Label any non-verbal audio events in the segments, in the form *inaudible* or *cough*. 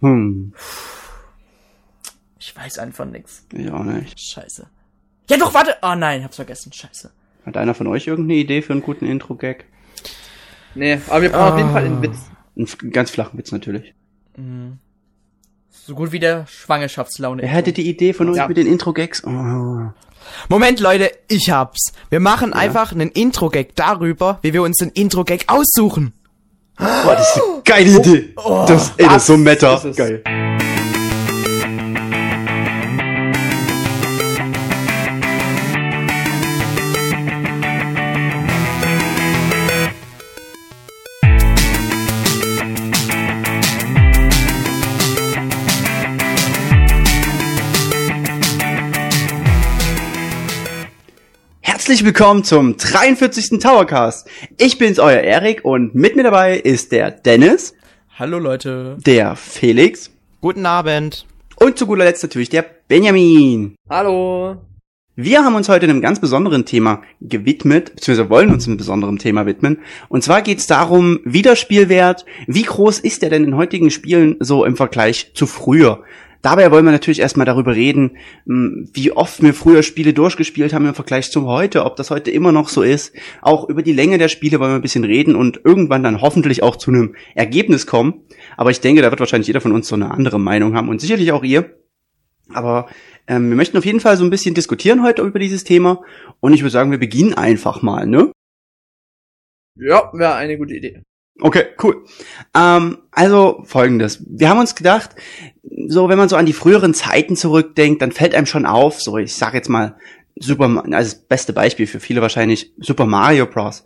Hm. Ich weiß einfach nix. Ich auch nicht. Scheiße. Ja doch, warte. Oh nein, hab's vergessen. Scheiße. Hat einer von euch irgendeine Idee für einen guten Intro-Gag? Nee, aber wir brauchen auf jeden Fall einen Witz. Einen ganz flachen Witz natürlich. So gut wie der Schwangerschaftslaune. Wer hätte die Idee von euch Ja. mit den Intro-Gags? Oh. Moment, Leute, ich hab's. Wir machen einfach einen Intro-Gag darüber, wie wir uns den Intro-Gag aussuchen. Boah, das ist eine geile Idee. das, ey, das ist so meta. ist. Geil. Herzlich willkommen zum 43. Towercast. Ich bin's, euer Erik, und mit mir dabei ist der Dennis, Hallo Leute. der Felix Guten Abend. und zu guter Letzt natürlich der Benjamin. Hallo. Wir haben uns heute einem ganz besonderen Thema gewidmet, beziehungsweise wollen uns einem besonderen Thema widmen. Und zwar geht's darum, Wiederspielwert, wie groß ist der denn in heutigen Spielen so im Vergleich zu früher? Dabei wollen wir natürlich erstmal darüber reden, mh, wie oft wir früher Spiele durchgespielt haben im Vergleich zum heute, ob das heute immer noch so ist. Auch über die Länge der Spiele wollen wir ein bisschen reden und irgendwann dann hoffentlich auch zu einem Ergebnis kommen. Aber ich denke, da wird wahrscheinlich jeder von uns so eine andere Meinung haben und sicherlich auch ihr. Aber ähm, wir möchten auf jeden Fall so ein bisschen diskutieren heute über dieses Thema. Und ich würde sagen, wir beginnen einfach mal, ne? Ja, wäre eine gute Idee. Okay, cool. Ähm, also folgendes. Wir haben uns gedacht, so wenn man so an die früheren Zeiten zurückdenkt, dann fällt einem schon auf, so ich sag jetzt mal Super, also das beste Beispiel für viele wahrscheinlich Super Mario Bros.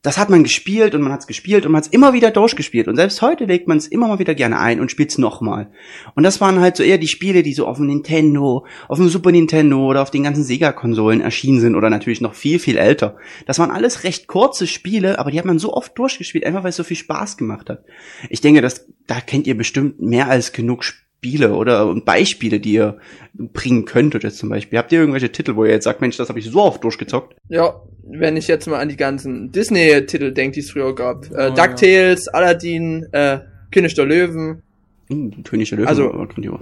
Das hat man gespielt und man hat es gespielt und man hat es immer wieder durchgespielt und selbst heute legt man es immer mal wieder gerne ein und spielt es nochmal. Und das waren halt so eher die Spiele, die so auf dem Nintendo, auf dem Super Nintendo oder auf den ganzen Sega-Konsolen erschienen sind oder natürlich noch viel, viel älter. Das waren alles recht kurze Spiele, aber die hat man so oft durchgespielt, einfach weil es so viel Spaß gemacht hat. Ich denke, das, da kennt ihr bestimmt mehr als genug Spiele oder Beispiele, die ihr bringen könntet jetzt zum Beispiel. Habt ihr irgendwelche Titel, wo ihr jetzt sagt, Mensch, das habe ich so oft durchgezockt? Ja, wenn ich jetzt mal an die ganzen Disney-Titel denke, die es früher gab. Äh, Oh, DuckTales, Aladdin, äh, König der Löwen. Hm, König der Löwen Also-.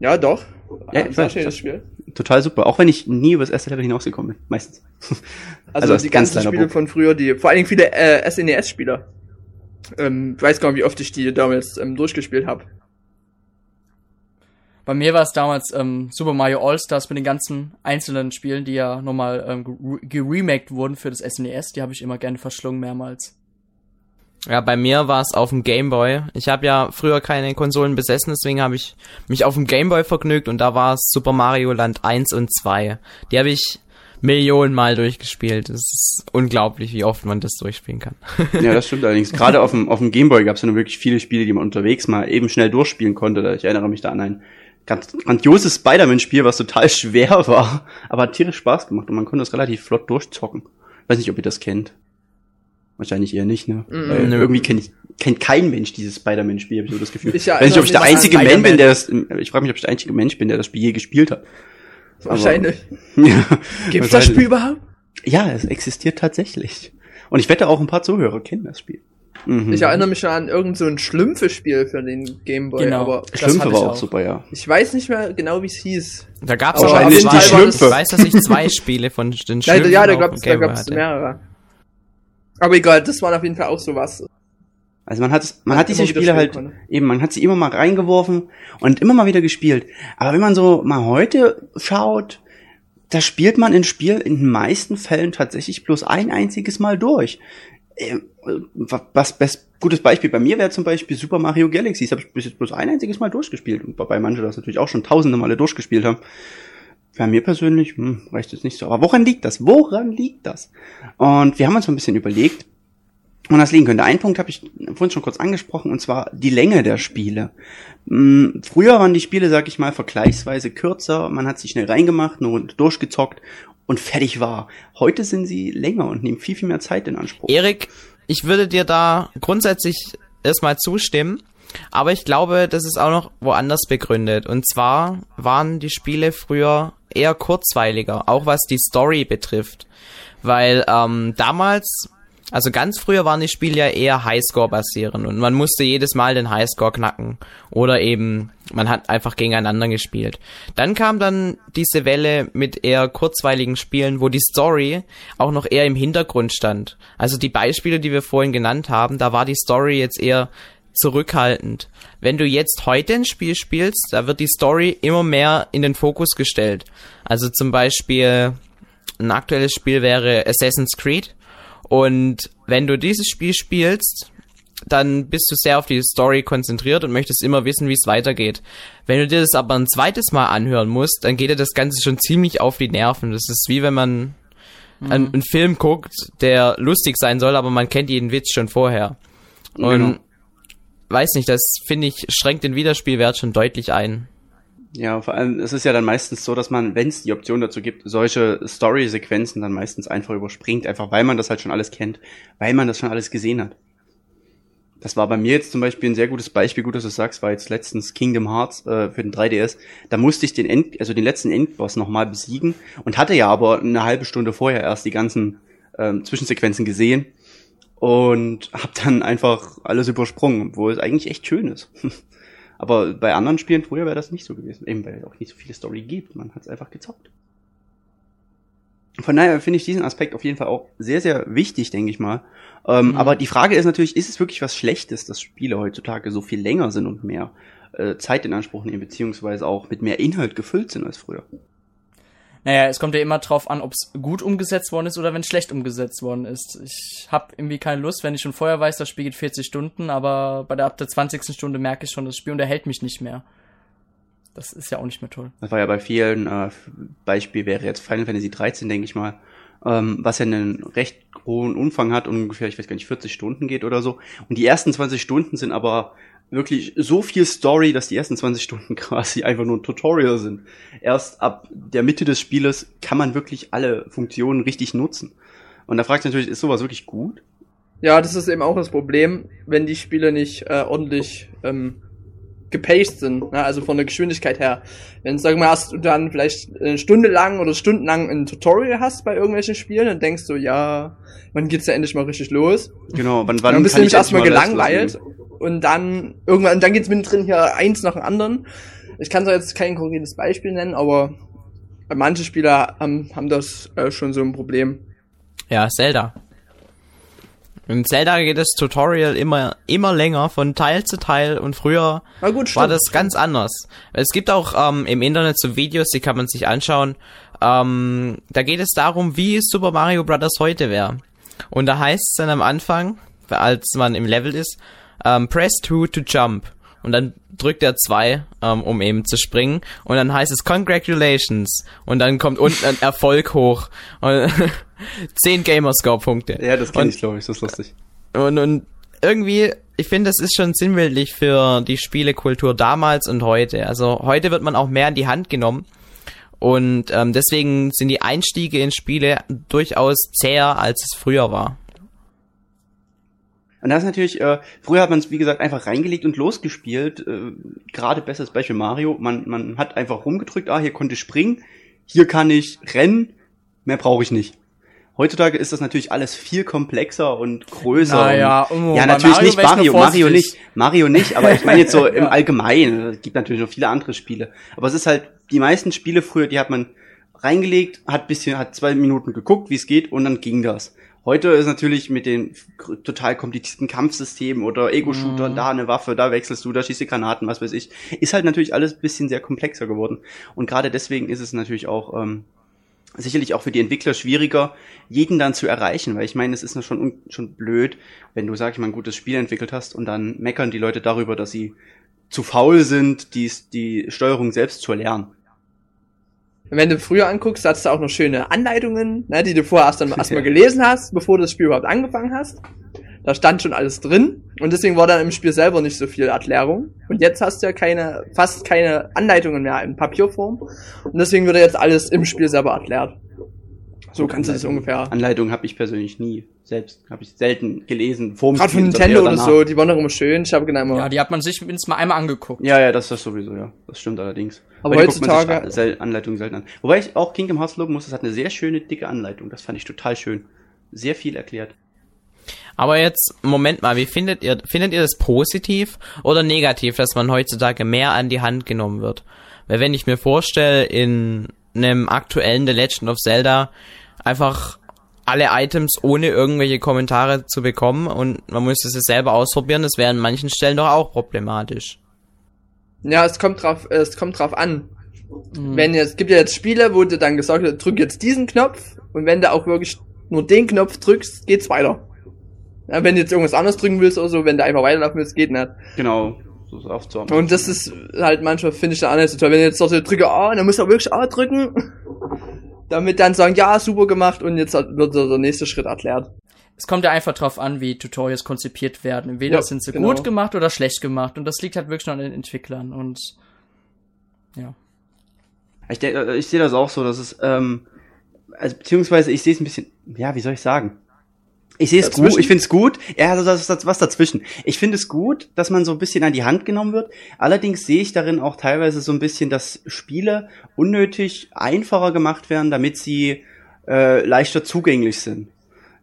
Ja, doch. Ja, Ein ich sehr weiß, schönes das- Spiel. Total super. Auch wenn ich nie über das erste Level hinausgekommen bin. Meistens. *laughs* Also, als die ganz ganzen Spiele Bub. von früher, die, vor allen Dingen viele äh, SNES-Spieler. Ähm, ich weiß gar nicht, wie oft ich die damals ähm, durchgespielt habe. Bei mir war es damals ähm, Super Mario All-Stars mit den ganzen einzelnen Spielen, die ja nochmal ähm, gere- geremaked wurden für das SNES. Die habe ich immer gerne verschlungen mehrmals. Ja, bei mir war es auf dem Gameboy. Ich habe ja früher keine Konsolen besessen, deswegen habe ich mich auf dem Gameboy vergnügt und da war es Super Mario Land 1 und 2. Die habe ich Millionen Mal durchgespielt. Es ist unglaublich, wie oft man das durchspielen kann. Ja, das stimmt allerdings. Gerade *laughs* auf dem, auf dem Gameboy gab es ja nur wirklich viele Spiele, die man unterwegs mal eben schnell durchspielen konnte. Ich erinnere mich da an ein ganz grandioses Spider-Man-Spiel, was total schwer war, aber hat tierisch Spaß gemacht und man konnte es relativ flott durchzocken. Weiß nicht, ob ihr das kennt. Wahrscheinlich eher nicht, ne? Mm, Weil nö. irgendwie kennt, kennt kein Mensch dieses Spider-Man-Spiel, habe ich so das Gefühl. Ich Ich weiß nicht, ob ich der einzige Mensch bin, der das, ich frage mich, ob ich der einzige Mensch bin, der das Spiel je gespielt hat. Wahrscheinlich. Ja, *laughs* Gibt's das Spiel überhaupt? Ja, es existiert tatsächlich. Und ich wette auch ein paar Zuhörer kennen das Spiel. Mhm. Ich erinnere mich schon an irgend so ein Schlümpfe-Spiel für den Gameboy, Genau. aber Schlümpfe war auch super, ja. ich weiß nicht mehr genau, wie es hieß. Da gab es Wahrscheinlich die Schlümpfe. Ich weiß, dass ich zwei Spiele von den Schlümpfen ja da gab's hatte. mehrere. Aber egal, das waren auf jeden Fall auch sowas. Also man hat, man Man hat diese Spiele halt, spielen eben, man hat sie immer mal reingeworfen und immer mal wieder gespielt. Aber wenn man so mal heute schaut, da spielt man ein Spiel in den meisten Fällen tatsächlich bloß ein einziges Mal durch. Ähm, Was best, gutes Beispiel bei mir wäre zum Beispiel Super Mario Galaxy. Das habe ich bis jetzt bloß ein einziges Mal durchgespielt. Und wobei manche das natürlich auch schon tausende Male durchgespielt haben. Bei mir persönlich hm, reicht es nicht so. Aber woran liegt das? Woran liegt das? Und wir haben uns so ein bisschen überlegt, und das liegen könnte. Ein Punkt habe ich vorhin schon kurz angesprochen, und zwar die Länge der Spiele. Hm, Früher waren die Spiele, sag ich mal, vergleichsweise kürzer. Man hat sie schnell reingemacht, Runde durchgezockt und fertig war. Heute sind sie länger und nehmen viel, viel mehr Zeit in Anspruch. Erik, ich würde dir da grundsätzlich erstmal zustimmen, aber ich glaube, das ist auch noch woanders begründet. Und zwar waren die Spiele früher eher kurzweiliger, auch was die Story betrifft. Weil ähm, damals Also ganz früher waren die Spiele ja eher Highscore basierend und man musste jedes Mal den Highscore knacken oder eben man hat einfach gegeneinander gespielt. Dann kam dann diese Welle mit eher kurzweiligen Spielen, wo die Story auch noch eher im Hintergrund stand. Also die Beispiele, die wir vorhin genannt haben, da war die Story jetzt eher zurückhaltend. Wenn du jetzt heute ein Spiel spielst, da wird die Story immer mehr in den Fokus gestellt. Also zum Beispiel ein aktuelles Spiel wäre Assassin's Creed. Und wenn du dieses Spiel spielst, dann bist du sehr auf die Story konzentriert und möchtest immer wissen, wie es weitergeht. Wenn du dir das aber ein zweites Mal anhören musst, dann geht dir das Ganze schon ziemlich auf die Nerven. Das ist wie wenn man mhm. einen, einen, Film guckt, der lustig sein soll, aber man kennt jeden Witz schon vorher. Und genau. weiß nicht, das finde ich schränkt den Wiederspielwert schon deutlich ein. Ja, vor allem, es ist ja dann meistens so, dass man, wenn es die Option dazu gibt, solche Story-Sequenzen dann meistens einfach überspringt, einfach weil man das halt schon alles kennt, weil man das schon alles gesehen hat. Das war bei mir jetzt zum Beispiel ein sehr gutes Beispiel, gut, dass du sagst, war jetzt letztens Kingdom Hearts äh, für den 3DS. Da musste ich den End, also den letzten Endboss nochmal besiegen und hatte ja aber eine halbe Stunde vorher erst die ganzen ähm, Zwischensequenzen gesehen und habe dann einfach alles übersprungen, obwohl es eigentlich echt schön ist. *laughs* Aber bei anderen Spielen früher wäre das nicht so gewesen. Eben weil es auch nicht so viele Story gibt. Man hat es einfach gezockt. Von daher finde ich diesen Aspekt auf jeden Fall auch sehr, sehr wichtig, denke ich mal. Ähm, mhm. Aber die Frage ist natürlich, ist es wirklich was Schlechtes, dass Spiele heutzutage so viel länger sind und mehr äh, Zeit in Anspruch nehmen, beziehungsweise auch mit mehr Inhalt gefüllt sind als früher? Naja, es kommt ja immer drauf an, ob es gut umgesetzt worden ist oder wenn schlecht umgesetzt worden ist. Ich habe irgendwie keine Lust, wenn ich schon vorher weiß, das Spiel geht 40 Stunden, aber bei der ab der 20. Stunde merke ich schon, das Spiel unterhält mich nicht mehr. Das ist ja auch nicht mehr toll. Das war ja bei vielen, äh, Beispiel wäre jetzt Final Fantasy 13, denke ich mal, ähm, was ja einen recht hohen Umfang hat, ungefähr, ich weiß gar nicht, 40 Stunden geht oder so. Und die ersten 20 Stunden sind aber wirklich so viel Story, dass die ersten 20 Stunden *laughs* quasi einfach nur ein Tutorial sind. Erst ab der Mitte des Spieles kann man wirklich alle Funktionen richtig nutzen. Und da fragt natürlich, ist sowas wirklich gut? Ja, das ist eben auch das Problem, wenn die Spiele nicht äh, ordentlich ähm, gepaced sind, ne? also von der Geschwindigkeit her. Wenn, sag mal, hast du dann vielleicht eine Stunde lang oder stundenlang ein Tutorial hast bei irgendwelchen Spielen, dann denkst du, ja, wann geht's ja endlich mal richtig los? Genau, wann, wann dann bist du nämlich erstmal gelangweilt und dann irgendwann, dann geht's mittendrin hier eins nach dem anderen. Ich kann zwar jetzt kein konkretes Beispiel nennen, aber manche Spieler haben, haben das äh, schon so ein Problem. Ja, Zelda. In Zelda geht das Tutorial immer, immer länger von Teil zu Teil und früher gut, war das ganz anders. Es gibt auch ähm, im Internet so Videos, die kann man sich anschauen. Ähm, da geht es darum, wie Super Mario Bros. heute wäre. Und da heißt es dann am Anfang, als man im Level ist, ähm, press 2 to jump. Und dann drückt er zwei, ähm, um eben zu springen. Und dann heißt es Congratulations. Und dann kommt unten ein Erfolg hoch. Und *laughs* 10 Gamerscore-Punkte. Ja, das kenne ich, glaube ich, das ist lustig. Und, und irgendwie, ich finde, das ist schon sinnbildlich für die Spielekultur damals und heute. Also heute wird man auch mehr in die Hand genommen. Und ähm, deswegen sind die Einstiege in Spiele durchaus zäher, als es früher war. Und das ist natürlich, äh, früher hat man es, wie gesagt, einfach reingelegt und losgespielt. Äh, Gerade bestes Beispiel Mario. Man, man hat einfach rumgedrückt, ah, hier konnte ich springen, hier kann ich rennen, mehr brauche ich nicht. Heutzutage ist das natürlich alles viel komplexer und größer. Naja, und, ja, natürlich Mario nicht Mario, Mario nicht, Mario nicht, aber ich meine jetzt so *laughs* im Allgemeinen. Es gibt natürlich noch viele andere Spiele. Aber es ist halt, die meisten Spiele früher, die hat man reingelegt, hat bisschen, hat zwei Minuten geguckt, wie es geht und dann ging das. Heute ist natürlich mit den total komplizierten Kampfsystemen oder Ego-Shooter, mhm. da eine Waffe, da wechselst du, da schießt du Granaten, was weiß ich, ist halt natürlich alles bisschen sehr komplexer geworden. Und gerade deswegen ist es natürlich auch ähm, sicherlich auch für die Entwickler schwieriger, jeden dann zu erreichen, weil ich meine, es ist schon, schon blöd, wenn du, sag ich mal, ein gutes Spiel entwickelt hast und dann meckern die Leute darüber, dass sie zu faul sind, die, die Steuerung selbst zu lernen. Wenn du früher anguckst, hattest du auch noch schöne Anleitungen, ne, die du vorher erst dann *laughs* erstmal gelesen hast, bevor du das Spiel überhaupt angefangen hast. Da stand schon alles drin und deswegen war dann im Spiel selber nicht so viel Erklärung. Und jetzt hast du ja keine, fast keine Anleitungen mehr in Papierform und deswegen wird jetzt alles im Spiel selber erklärt. So kannst du das ungefähr. Anleitung habe ich persönlich nie selbst, habe ich selten gelesen. Gerade von Nintendo oder so, die waren doch immer schön. Ich habe genau immer. Ja, die hat man sich mindestens mal einmal angeguckt. Ja, ja, das ist sowieso, ja. Das stimmt allerdings. Aber Weil heutzutage sel Anleitung selten an. Wobei ich auch Kingdom Hearts loben muss, es hat eine sehr schöne dicke Anleitung. Das fand ich total schön. Sehr viel erklärt. Aber jetzt, Moment mal, wie findet ihr, findet ihr das positiv oder negativ, dass man heutzutage mehr an die Hand genommen wird? Weil wenn ich mir vorstelle, in einem aktuellen The Legend of Zelda einfach alle Items ohne irgendwelche Kommentare zu bekommen und man müsste es selber ausprobieren, das wäre an manchen Stellen doch auch problematisch. Ja, es kommt drauf, es kommt drauf an. Mhm. Wenn es gibt ja jetzt Spiele, wo du dann gesagt hast, drück jetzt diesen Knopf und wenn du auch wirklich nur den Knopf drückst, geht's weiter. Ja, wenn du jetzt irgendwas anderes drücken willst oder so, wenn du einfach weiterlaufen willst, geht nicht. Genau. So ist oft so. Und das ist halt manchmal, finde ich, da auch nicht so toll. Wenn du jetzt so drücke A, dann musst du auch wirklich A drücken. *laughs* damit dann sagen, ja, super gemacht und jetzt wird der nächste Schritt erklärt. Es kommt ja einfach drauf an, wie Tutorials konzipiert werden. Entweder ja, sind sie genau. gut gemacht oder schlecht gemacht. Und das liegt halt wirklich noch an den Entwicklern. Und ja. Ich, denke, ich sehe das auch so, dass es, ähm, also beziehungsweise ich sehe es ein bisschen, ja, wie soll ich sagen? Ich sehe es gut, ich finde es gut. Ja, also das ist was dazwischen. Ich finde es gut, dass man so ein bisschen an die Hand genommen wird. Allerdings sehe ich darin auch teilweise so ein bisschen, dass Spiele unnötig einfacher gemacht werden, damit sie äh, leichter zugänglich sind.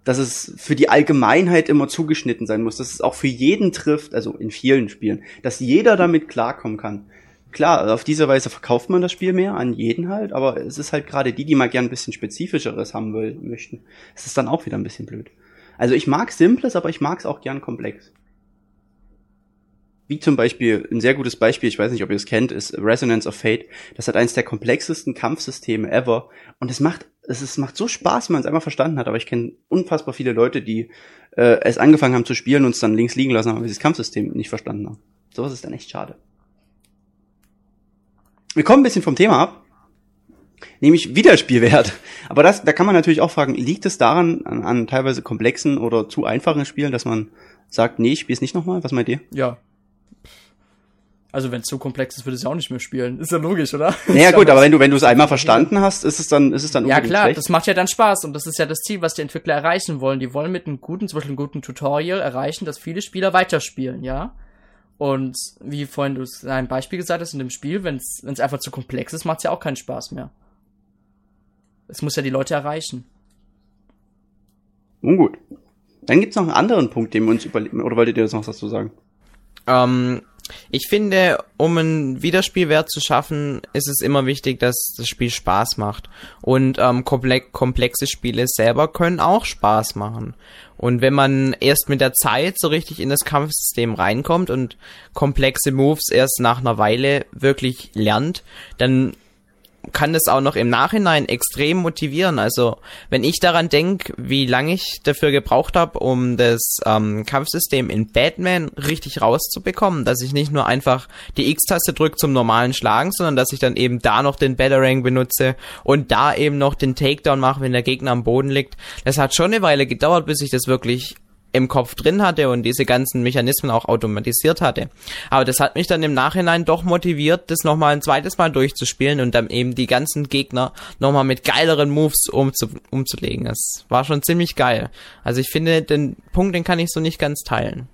Dass es für die Allgemeinheit immer zugeschnitten sein muss, dass es auch für jeden trifft, also in vielen Spielen, dass jeder damit klarkommen kann. Klar, auf diese Weise verkauft man das Spiel mehr an jeden halt, aber es ist halt gerade die, die mal gern ein bisschen spezifischeres haben will, möchten. Es ist dann auch wieder ein bisschen blöd. Also ich mag Simples, aber ich mag es auch gern komplex. Wie zum Beispiel, ein sehr gutes Beispiel, ich weiß nicht, ob ihr es kennt, ist Resonance of Fate. Das hat eines der komplexesten Kampfsysteme ever. Und es macht, es ist, macht so Spaß, wenn man es einmal verstanden hat. Aber ich kenne unfassbar viele Leute, die äh, es angefangen haben zu spielen und es dann links liegen lassen haben, weil sie das Kampfsystem nicht verstanden haben. Sowas ist dann echt schade. Wir kommen ein bisschen vom Thema ab nämlich Wiederspielwert. Aber das, da kann man natürlich auch fragen, liegt es daran, an, an teilweise komplexen oder zu einfachen Spielen, dass man sagt, nee, ich spiele es nicht nochmal? Was meint ihr? Ja. Also wenn es zu komplex ist, würde es ja auch nicht mehr spielen. Ist ja logisch, oder? Naja *laughs* gut, aber wenn du wenn du es einmal verstanden hast, ist es dann ist es dann Ja klar, schlecht. das macht ja dann Spaß und das ist ja das Ziel, was die Entwickler erreichen wollen. Die wollen mit einem guten, zum Beispiel einem guten Tutorial erreichen, dass viele Spieler weiterspielen, ja. Und wie vorhin du ein Beispiel gesagt hast in dem Spiel, wenn es einfach zu komplex ist, macht es ja auch keinen Spaß mehr. Es muss ja die Leute erreichen. Nun gut. Dann gibt's noch einen anderen Punkt, den wir uns überlegen. Oder wolltet ihr das noch dazu sagen? Ähm, ich finde, um einen Wiederspielwert zu schaffen, ist es immer wichtig, dass das Spiel Spaß macht. Und ähm, komplexe Spiele selber können auch Spaß machen. Und wenn man erst mit der Zeit so richtig in das Kampfsystem reinkommt und komplexe Moves erst nach einer Weile wirklich lernt, dann kann das auch noch im Nachhinein extrem motivieren. Also wenn ich daran denke, wie lange ich dafür gebraucht habe, um das ähm, Kampfsystem in Batman richtig rauszubekommen, dass ich nicht nur einfach die X-Taste drücke zum normalen Schlagen, sondern dass ich dann eben da noch den Batarang benutze und da eben noch den Takedown mache, wenn der Gegner am Boden liegt. Das hat schon eine Weile gedauert, bis ich das wirklich im Kopf drin hatte und diese ganzen Mechanismen auch automatisiert hatte. Aber das hat mich dann im Nachhinein doch motiviert, das nochmal ein zweites Mal durchzuspielen und dann eben die ganzen Gegner nochmal mit geileren Moves umzu umzulegen. Das war schon ziemlich geil. Also ich finde, den Punkt, den kann ich so nicht ganz teilen.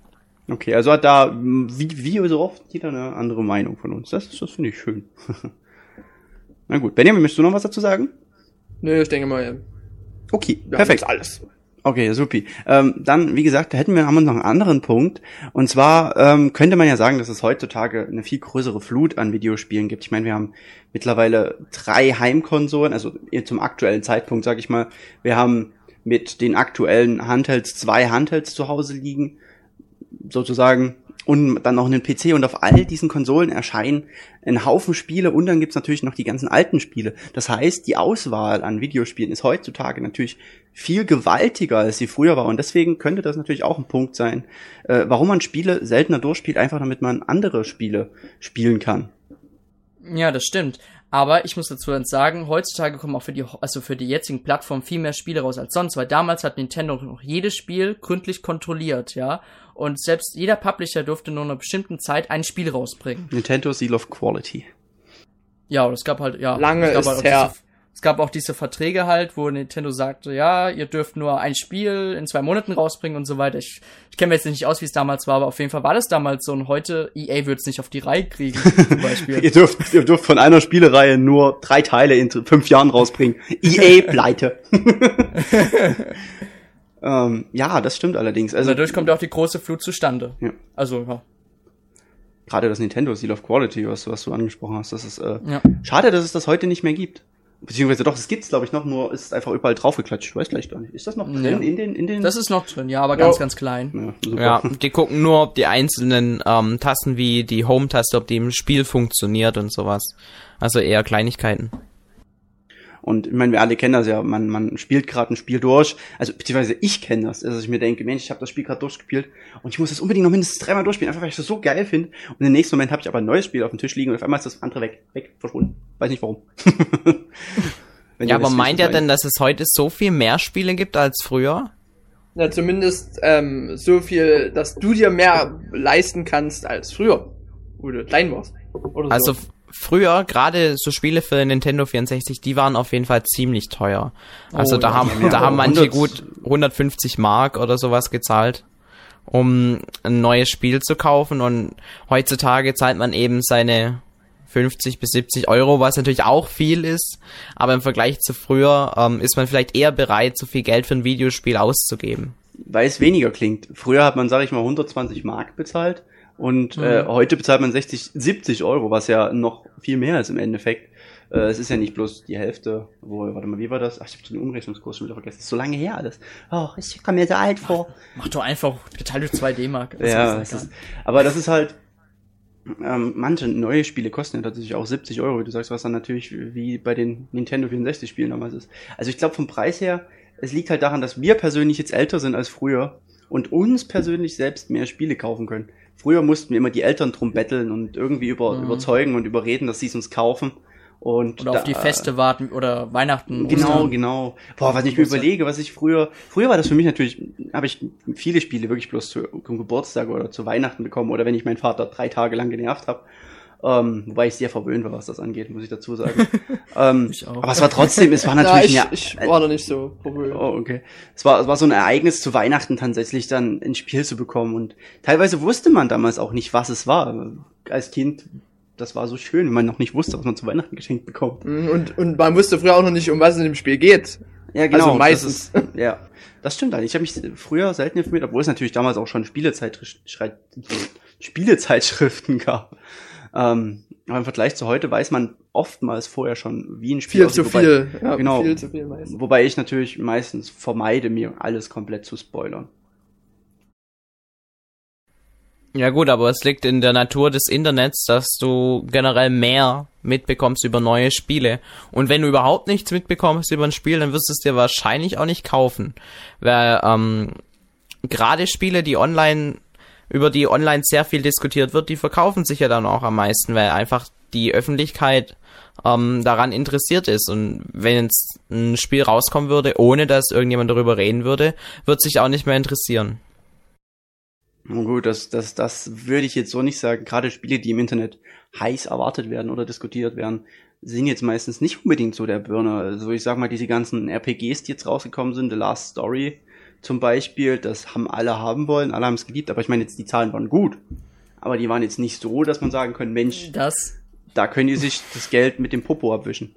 Okay, also hat da, wie, wie so oft, jeder eine andere Meinung von uns. Das, das finde ich schön. *laughs* Na gut, Benjamin, möchtest du noch was dazu sagen? Nö, ich denke mal, ja. Okay, perfekt. alles. Okay, supi. Ähm, dann, wie gesagt, da hätten wir, haben wir noch einen anderen Punkt. Und zwar ähm, könnte man ja sagen, dass es heutzutage eine viel größere Flut an Videospielen gibt. Ich meine, wir haben mittlerweile drei Heimkonsolen, also zum aktuellen Zeitpunkt, sage ich mal. Wir haben mit den aktuellen Handhelds zwei Handhelds zu Hause liegen, sozusagen und dann noch einen PC und auf all diesen Konsolen erscheinen ein Haufen Spiele und dann gibt's natürlich noch die ganzen alten Spiele. Das heißt, die Auswahl an Videospielen ist heutzutage natürlich viel gewaltiger, als sie früher war und deswegen könnte das natürlich auch ein Punkt sein, äh, warum man Spiele seltener durchspielt, einfach damit man andere Spiele spielen kann. Ja, das stimmt. Aber ich muss dazu sagen, heutzutage kommen auch für die, also für die jetzigen Plattformen viel mehr Spiele raus als sonst, weil damals hat Nintendo noch jedes Spiel gründlich kontrolliert, ja. Und selbst jeder Publisher durfte nur in einer bestimmten Zeit ein Spiel rausbringen. Nintendo Seal of Quality. Ja, und es gab halt, ja. Lange es ist halt her. Diese, es gab auch diese Verträge halt, wo Nintendo sagte, ja, ihr dürft nur ein Spiel in zwei Monaten rausbringen und so weiter. Ich, ich kenne mir jetzt nicht aus, wie es damals war, aber auf jeden Fall war das damals so. Und heute, EA wird es nicht auf die Reihe kriegen, zum *laughs* Beispiel. ihr, dürft, ihr dürft von einer Spielereihe nur drei Teile in fünf Jahren rausbringen. EA *laughs* pleite. *laughs* Ähm, ja, das stimmt allerdings. Also Dadurch kommt auch die große Flut zustande. Ja. Also, ja. gerade das Nintendo Seal of Quality, was, was du angesprochen hast, das ist äh, ja. schade, dass es das heute nicht mehr gibt. Beziehungsweise doch, es gibt's glaube ich noch, nur ist einfach überall draufgeklatscht. Ich weiß gleich gar nicht. Ist das noch drin Ja. in den in den? Das ist noch drin, ja, aber ganz, Ja. ganz klein. ja. Ja, die gucken nur, ob die einzelnen ähm, Tasten wie die Home-Taste, ob die im Spiel funktioniert und sowas. Also eher Kleinigkeiten. Und ich meine, wir alle kennen das ja, man, man spielt gerade ein Spiel durch, also beziehungsweise ich kenne das, dass ich mir denke, Mensch, ich habe das Spiel gerade durchgespielt und ich muss das unbedingt noch mindestens dreimal durchspielen, einfach weil ich das so geil finde. Und im nächsten Moment habe ich aber ein neues Spiel auf dem Tisch liegen und auf einmal ist das andere weg, weg, verschwunden. Weiß nicht warum. *laughs* Wenn Ja, ihr aber wisst, meint er ich denn, dass es heute so viel mehr Spiele gibt als früher? Ja, zumindest ähm, so viel, dass du dir mehr leisten kannst als früher, wo du klein warst. Oder Also so. Früher, gerade so Spiele für Nintendo 64, die waren auf jeden Fall ziemlich teuer. Also Oh, da ja, haben, ja, da haben manche 100 gut 150 Mark oder sowas gezahlt, um ein neues Spiel zu kaufen und heutzutage zahlt man eben seine 50 bis 70 Euro, was natürlich auch viel ist, aber im Vergleich zu früher ähm, ist man vielleicht eher bereit, so viel Geld für ein Videospiel auszugeben. weil es weniger klingt. Früher hat man, sage ich mal, 120 Mark bezahlt und äh, Mhm. heute bezahlt man 60, 70 Euro, was ja noch viel mehr ist im Endeffekt. Äh, es ist ja nicht bloß die Hälfte, wo, warte mal, wie war das? Ach, ich habe den Umrechnungskurs schon wieder vergessen. Das ist so lange her alles. Ach, ich komme mir so alt vor. Mach doch einfach geteilt durch 2 D-Mark. Das Ja, ist es ist, aber das ist halt, ähm, manche neue Spiele kosten ja tatsächlich auch 70 Euro, wie du sagst, was dann natürlich wie bei den Nintendo 64 Spielen damals ist. Also ich glaube vom Preis her, es liegt halt daran, dass wir persönlich jetzt älter sind als früher und uns persönlich selbst mehr Spiele kaufen können. Früher mussten wir immer die Eltern drum betteln und irgendwie über, Mhm. überzeugen und überreden, dass sie es uns kaufen. Und Oder auf die da- Feste warten oder Weihnachten. Genau, Ostern. genau. Boah, was ich mir überlege, was ich früher, früher war das für mich natürlich, habe ich viele Spiele wirklich bloß zu, zum Geburtstag oder zu Weihnachten bekommen oder wenn ich meinen Vater drei Tage lang genervt habe. Ähm, wobei ich sehr verwöhnt war, was das angeht, muss ich dazu sagen. *laughs* ähm, Ich auch. aber es war trotzdem, es war *laughs* natürlich ich, ja, ich war da nicht so verwöhnt. Oh, okay. Es war, es war so ein Ereignis zu Weihnachten tatsächlich dann ein Spiel zu bekommen und teilweise wusste man damals auch nicht, was es war. Als Kind, das war so schön, wenn man noch nicht wusste, was man zu Weihnachten geschenkt bekommt. Mhm, Und, und man wusste früher auch noch nicht, um was es in dem Spiel geht. Ja, genau. Also das meistens. Ist, ja, das stimmt eigentlich. Ich habe mich früher selten informiert, obwohl es natürlich damals auch schon Spielezeitschriften gab. Ähm, aber im Vergleich zu heute weiß man oftmals vorher schon, wie ein Spiel Viel zu aussieht, wobei- viel. Ja, genau. Viel zu viel meistens. Wobei ich natürlich meistens vermeide, mir alles komplett zu spoilern. Ja gut, aber es liegt in der Natur des Internets, dass du generell mehr mitbekommst über neue Spiele. Und wenn du überhaupt nichts mitbekommst über ein Spiel, dann wirst du es dir wahrscheinlich auch nicht kaufen. Weil ähm, gerade Spiele, die online, über die online sehr viel diskutiert wird, die verkaufen sich ja dann auch am meisten, weil einfach die Öffentlichkeit ähm, daran interessiert ist. Und wenn jetzt ein Spiel rauskommen würde, ohne dass irgendjemand darüber reden würde, wird sich auch nicht mehr interessieren. Nun gut, das, das, das würde ich jetzt so nicht sagen. Gerade Spiele, die im Internet heiß erwartet werden oder diskutiert werden, sind jetzt meistens nicht unbedingt so der Burner. Also ich sag mal, diese ganzen RPGs, die jetzt rausgekommen sind, The Last Story zum Beispiel, das haben alle haben wollen, alle haben es geliebt, aber ich meine jetzt, die Zahlen waren gut. Aber die waren jetzt nicht so, dass man sagen könnte, Mensch, Das. da können die sich das Geld mit dem Popo abwischen.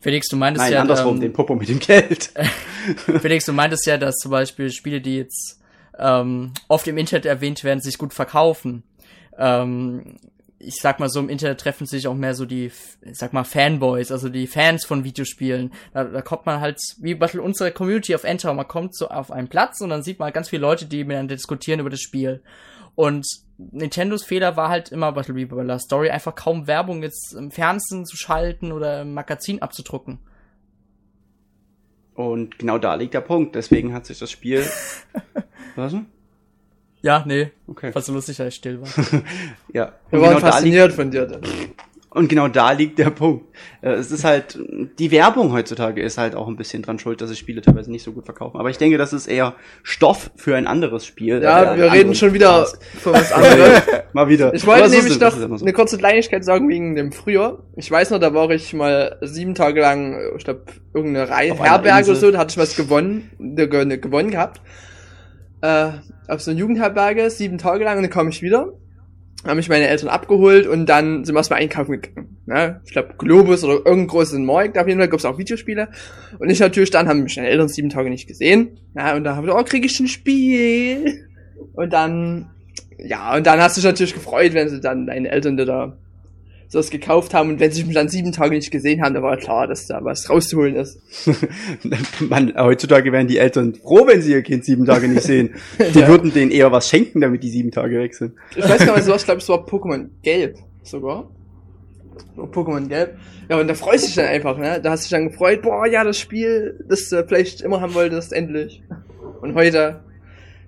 Felix, du meintest Nein, ja, andersrum, ähm, den Popo mit dem Geld. *laughs* Felix, du meintest ja, dass zum Beispiel Spiele, die jetzt ähm, oft im Internet erwähnt werden, sich gut verkaufen. Ähm, ich sag mal so, im Internet treffen sich auch mehr so die, ich sag mal, Fanboys, also die Fans von Videospielen. Da, da kommt man halt, wie bei unserer Community auf Enter, man kommt so auf einen Platz und dann sieht man ganz viele Leute, die miteinander diskutieren über das Spiel. Und Nintendos Fehler war halt immer, was wie bei Last Story, einfach kaum Werbung jetzt im Fernsehen zu schalten oder im Magazin abzudrucken. Und genau da liegt der Punkt. Deswegen hat sich das Spiel. *laughs* Was? denn? Ja, nee, Okay. fand so lustig, dass ich still war. *laughs* Ja. Wir waren genau, fasziniert von dir. Dann. und genau da liegt der Punkt. Äh, Es ist halt, die Werbung heutzutage ist halt auch ein bisschen dran schuld, dass sich Spiele teilweise nicht so gut verkaufen. Aber ich denke, das ist eher Stoff für ein anderes Spiel. Ja, äh, wir reden schon wieder von was anderem. *laughs* Mal wieder. Ich wollte nämlich noch so. eine kurze Kleinigkeit sagen wegen dem Früher. Ich weiß noch, da war ich mal sieben Tage lang, ich glaube, irgendeine Reihe, Herberge oder so, da hatte ich was gewonnen, ne, ge- gewonnen gehabt. Äh, auf so einer Jugendherberge, sieben Tage lang, und dann kam ich wieder, haben mich meine Eltern abgeholt und dann sind wir erstmal einkaufen gegangen. Ne? Ich glaube, Globus oder irgendein großes Markt, auf jeden Fall gab's auch Videospiele. Und ich natürlich dann, haben mich meine Eltern sieben Tage nicht gesehen. Ja, und da habe ich, oh, krieg ich ein Spiel. Und dann, ja, und dann hast du dich natürlich gefreut, wenn sie dann deine Eltern da sowas gekauft haben und wenn sie mich dann sieben Tage nicht gesehen haben, da war klar, dass da was rauszuholen ist. *laughs* Man, heutzutage wären die Eltern froh, wenn sie ihr Kind sieben Tage nicht sehen. Die Ja. würden denen eher was schenken, damit die sieben Tage weg sind. Ich weiß gar nicht, was, ich glaube, es war Pokémon Gelb sogar. Pokémon Gelb. Ja, und da freust du dich dann einfach, ne? Da hast du dich dann gefreut, boah, ja, das Spiel, das du vielleicht immer haben wolltest, endlich. Und heute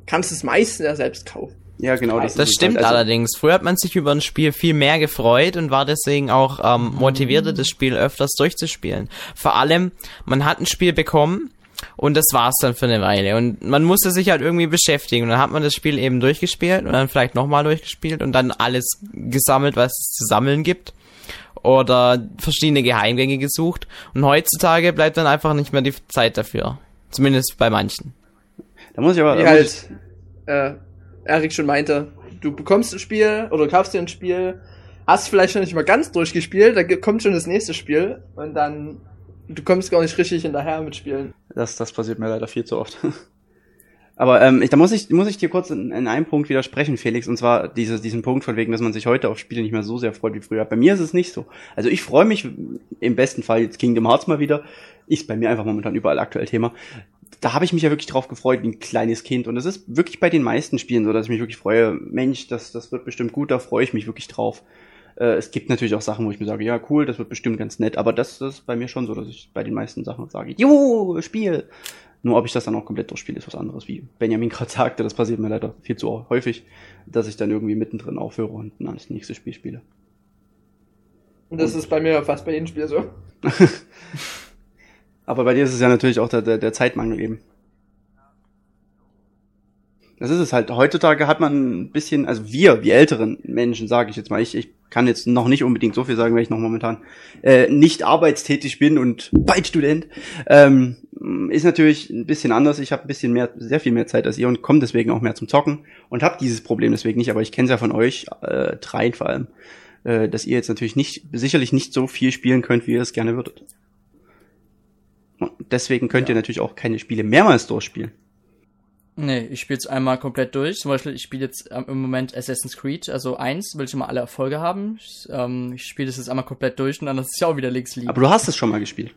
kannst du es meistens ja selbst kaufen. Ja, genau. Das es stimmt halt. Also, allerdings. Früher hat man sich über ein Spiel viel mehr gefreut und war deswegen auch ähm, motivierter, das Spiel öfters durchzuspielen. Vor allem, man hat ein Spiel bekommen und das war's dann für eine Weile. Und man musste sich halt irgendwie beschäftigen. Und dann hat man das Spiel eben durchgespielt und dann vielleicht nochmal durchgespielt und dann alles gesammelt, was es zu sammeln gibt. Oder verschiedene Geheimgänge gesucht. Und heutzutage bleibt dann einfach nicht mehr die Zeit dafür. Zumindest bei manchen. Da muss ich aber. Muss halt, äh, Erik schon meinte, du bekommst ein Spiel oder kaufst dir ein Spiel, hast vielleicht noch nicht mal ganz durchgespielt, da kommt schon das nächste Spiel und dann du kommst gar nicht richtig hinterher mit Spielen. das, das passiert mir leider viel zu oft. *laughs* Aber ähm, ich, da muss ich, muss ich dir kurz in, in einem Punkt widersprechen, Felix, und zwar diese, diesen Punkt von wegen, dass man sich heute auf Spiele nicht mehr so sehr freut wie früher. Bei mir ist es nicht so. Also ich freue mich im besten Fall jetzt Kingdom Hearts mal wieder. Ist bei mir einfach momentan überall aktuell Thema. Da habe ich mich ja wirklich drauf gefreut, wie ein kleines Kind. Und das ist wirklich bei den meisten Spielen so, dass ich mich wirklich freue, Mensch, das, das wird bestimmt gut, da freue ich mich wirklich drauf. Äh, es gibt natürlich auch Sachen, wo ich mir sage, ja, cool, das wird bestimmt ganz nett. Aber das, das ist bei mir schon so, dass ich bei den meisten Sachen sage, jo, Spiel. Nur ob ich das dann auch komplett durchspiele, ist was anderes. Wie Benjamin gerade sagte, das passiert mir leider viel zu häufig, dass ich dann irgendwie mittendrin aufhöre und dann das nächste Spiel spiele. Und das ist bei mir fast bei jedem Spiel so. *laughs* Aber bei dir ist es ja natürlich auch der, der, der Zeitmangel eben. Das ist es halt. Heutzutage hat man ein bisschen, also wir, die älteren Menschen, sage ich jetzt mal, ich, ich kann jetzt noch nicht unbedingt so viel sagen, weil ich noch momentan äh, nicht arbeitstätig bin und bald Student, ähm, ist natürlich ein bisschen anders. Ich habe ein bisschen mehr, sehr viel mehr Zeit als ihr und komme deswegen auch mehr zum Zocken und habe dieses Problem deswegen nicht. Aber ich kenne es ja von euch äh, dreien vor allem, äh, dass ihr jetzt natürlich nicht, sicherlich nicht so viel spielen könnt, wie ihr es gerne würdet. Deswegen könnt ihr natürlich auch keine Spiele mehrmals durchspielen. Nee, ich spiele es einmal komplett durch. Zum Beispiel, ich spiele jetzt ähm, im Moment Assassin's Creed, also eins, will ich immer alle Erfolge haben. Ich, ähm, ich spiele das jetzt einmal komplett durch und dann ist es ja auch wieder links liegen. Aber du hast es schon mal gespielt.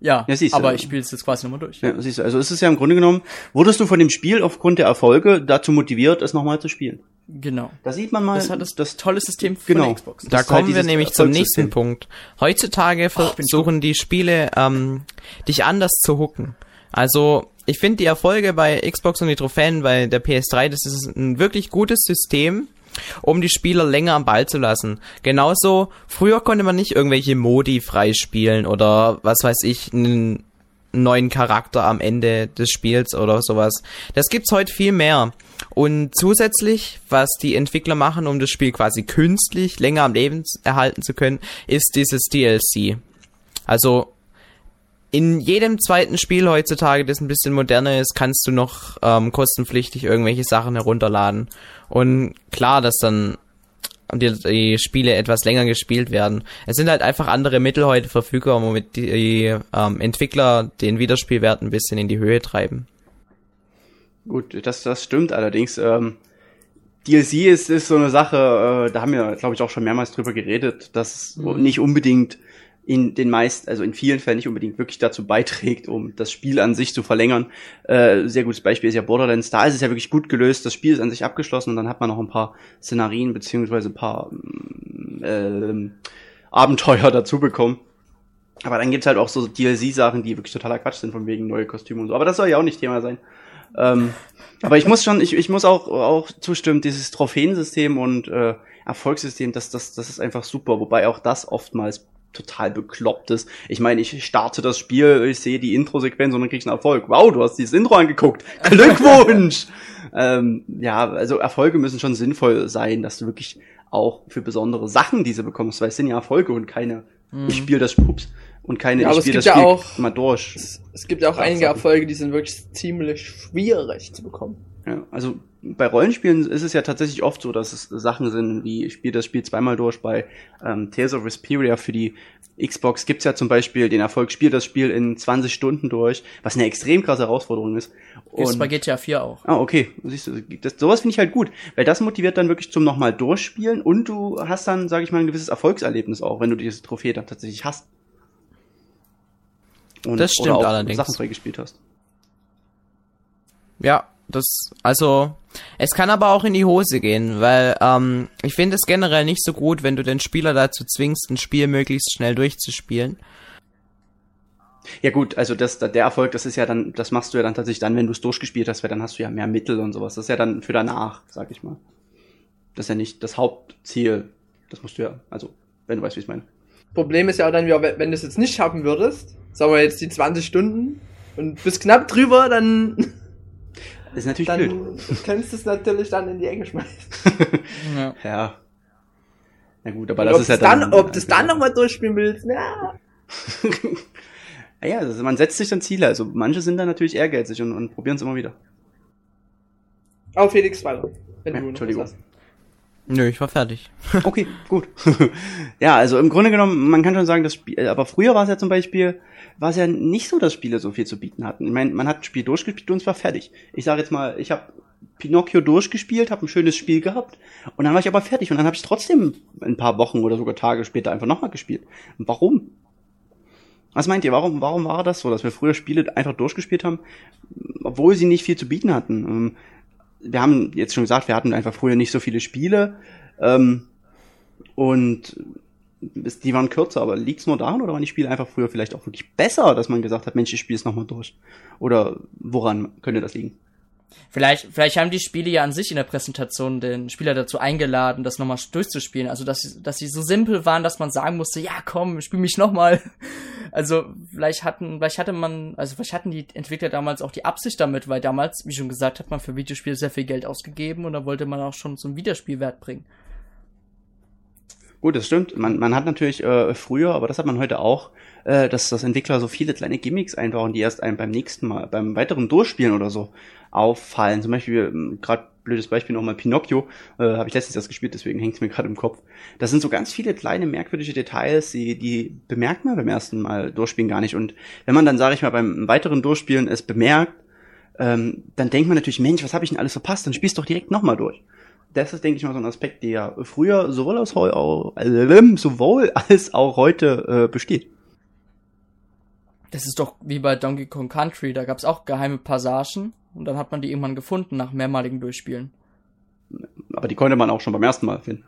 Ja, Ja, siehst du. aber ich spiele es jetzt quasi nochmal durch. Ja, siehst du, also es ist ja im Grunde genommen, wurdest du von dem Spiel aufgrund der Erfolge dazu motiviert, es nochmal zu spielen. Genau. Da sieht man mal, Das hat das, das tolle System von Genau. Xbox. Das Da ist halt kommen wir nämlich zum nächsten Punkt. Heutzutage versuchen die Spiele, ähm, dich anders zu hooken. Also, ich finde die Erfolge bei Xbox und die Trophäen bei der PS3, das ist ein wirklich gutes System, um die Spieler länger am Ball zu lassen. Genauso, früher konnte man nicht irgendwelche Modi freispielen oder was weiß ich, einen neuen Charakter am Ende des Spiels oder sowas. Das gibt's heute viel mehr. Und zusätzlich, was die Entwickler machen, um das Spiel quasi künstlich länger am Leben erhalten zu können, ist dieses DLC. Also in jedem zweiten Spiel heutzutage, das ein bisschen moderner ist, kannst du noch ähm, kostenpflichtig irgendwelche Sachen herunterladen. Und klar, dass dann die, die Spiele etwas länger gespielt werden. Es sind halt einfach andere Mittel heute verfügbar, womit die ähm, Entwickler den Wiederspielwert ein bisschen in die Höhe treiben. Gut, das, das stimmt allerdings. Ähm, DLC ist, ist so eine Sache, äh, da haben wir, glaube ich, auch schon mehrmals drüber geredet, dass Mhm. nicht unbedingt in den meisten, also in vielen Fällen nicht unbedingt wirklich dazu beiträgt, um das Spiel an sich zu verlängern. Äh, sehr gutes Beispiel ist ja Borderlands. Da ist es ja wirklich gut gelöst. Das Spiel ist an sich abgeschlossen und dann hat man noch ein paar Szenarien beziehungsweise ein paar ähm, Abenteuer *laughs* dazu bekommen. Aber dann gibt's halt auch so DLC-Sachen, die wirklich totaler Quatsch sind, von wegen neue Kostüme und so. Aber das soll ja auch nicht Thema sein. Ähm, aber ich muss schon, ich, ich muss auch, auch zustimmen, dieses Trophäensystem und äh, Erfolgssystem, das, das, das ist einfach super, wobei auch das oftmals total bekloppt ist. Ich meine, ich starte das Spiel, ich sehe die Intro-Sequenz und dann krieg ich einen Erfolg. Wow, du hast dieses Intro angeguckt. *laughs* Glückwunsch! ähm, ja, also Erfolge müssen schon sinnvoll sein, dass du wirklich auch für besondere Sachen diese bekommst, weil es sind ja Erfolge und keine, ich spiele das Pups und keine, Ja, aber ich es spiele das gibt ja Spiel auch- mal durch. Es, es gibt ja auch einige. Erfolge, die sind wirklich ziemlich schwierig zu bekommen. Ja, also bei Rollenspielen ist es ja tatsächlich oft so, dass es Sachen sind, wie ich spiele das Spiel zweimal durch. Bei ähm, Tales of Vesperia für die Xbox gibt's ja zum Beispiel den Erfolg, spiel das Spiel in 20 Stunden durch, was eine extrem krasse Herausforderung ist. Ist bei GTA 4 auch. Ah, okay. Siehst du, das, sowas finde ich halt gut, weil das motiviert dann wirklich zum nochmal durchspielen und du hast dann, sage ich mal, ein gewisses Erfolgserlebnis auch, wenn du diese Trophäe dann tatsächlich hast. Und, das stimmt oder auch allerdings. Sachen freigespielt hast. Ja, das, also, es kann aber auch in die Hose gehen, weil ähm, ich finde es generell nicht so gut, wenn du den Spieler dazu zwingst, ein Spiel möglichst schnell durchzuspielen. Ja gut, also das, der Erfolg, das ist ja dann, das machst du ja dann tatsächlich dann, wenn du es durchgespielt hast, weil dann hast du ja mehr Mittel und sowas. Das ist ja dann für danach, sag ich mal. Das ist ja nicht das Hauptziel. Das musst du ja, also, wenn du weißt, wie ich meine. Problem ist ja auch dann, wenn du es jetzt nicht schaffen würdest, sagen wir jetzt die 20 Stunden und bist knapp drüber, dann *laughs* ist natürlich dann blöd. *laughs* kannst du es natürlich dann in die Ecke schmeißen. *laughs* ja. ja. Na gut, aber und das ist ja dann. dann ob du es dann nochmal durchspielen willst, ja. *laughs* ja, also man setzt sich dann Ziele. Also manche sind dann natürlich ehrgeizig und, und probieren es immer wieder. Auf Felix weiter. Wenn ja, du Entschuldigung. Nö, ich war fertig. okay, gut. ja, also im Grunde genommen, man kann schon sagen, das Spiel, aber früher war es ja zum Beispiel, war es ja nicht so, dass Spiele so viel zu bieten hatten. Ich meine, man hat ein Spiel durchgespielt und es war fertig. Ich sage jetzt mal, ich habe Pinocchio durchgespielt, habe ein schönes Spiel gehabt und dann war ich aber fertig und dann habe ich trotzdem ein paar Wochen oder sogar Tage später einfach nochmal gespielt. Warum? Was meint ihr, warum, warum war das so, dass wir früher Spiele einfach durchgespielt haben, obwohl sie nicht viel zu bieten hatten? Ähm, wir haben jetzt schon gesagt, wir hatten einfach früher nicht so viele Spiele ähm, und die waren kürzer, aber liegt es nur daran oder waren die Spiele einfach früher vielleicht auch wirklich besser, dass man gesagt hat, Mensch, ich spiele es nochmal durch? Oder woran könnte das liegen? Vielleicht, vielleicht haben die Spiele ja an sich in der Präsentation den Spieler dazu eingeladen, das nochmal durchzuspielen. Also, dass, dass sie so simpel waren, dass man sagen musste, ja komm, spiel mich nochmal. *laughs* Also, vielleicht hatten, vielleicht hatte man, also vielleicht hatten die Entwickler damals auch die Absicht damit, weil damals, wie schon gesagt, hat man für Videospiele sehr viel Geld ausgegeben und da wollte man auch schon zum Wiederspielwert bringen. Gut, das stimmt. Man, man hat natürlich äh, früher, aber das hat man heute auch, äh, dass das Entwickler so viele kleine Gimmicks einbauen, die erst einem beim nächsten Mal, beim weiteren Durchspielen oder so auffallen. Zum Beispiel, ähm, gerade blödes Beispiel nochmal Pinocchio, äh, habe ich letztens erst gespielt, deswegen hängt es mir gerade im Kopf. Das sind so ganz viele kleine merkwürdige Details, die, die bemerkt man beim ersten Mal Durchspielen gar nicht. Und wenn man dann, sage ich mal, beim weiteren Durchspielen es bemerkt, ähm, dann denkt man natürlich, Mensch, was habe ich denn alles verpasst? Dann spielst doch direkt nochmal durch das ist, denke ich mal, so ein Aspekt, der früher sowohl, als, äh, sowohl als auch heute äh, besteht. Das ist doch wie bei Donkey Kong Country, da gab es auch geheime Passagen und dann hat man die irgendwann gefunden nach mehrmaligen Durchspielen. Aber die konnte man auch schon beim ersten Mal finden.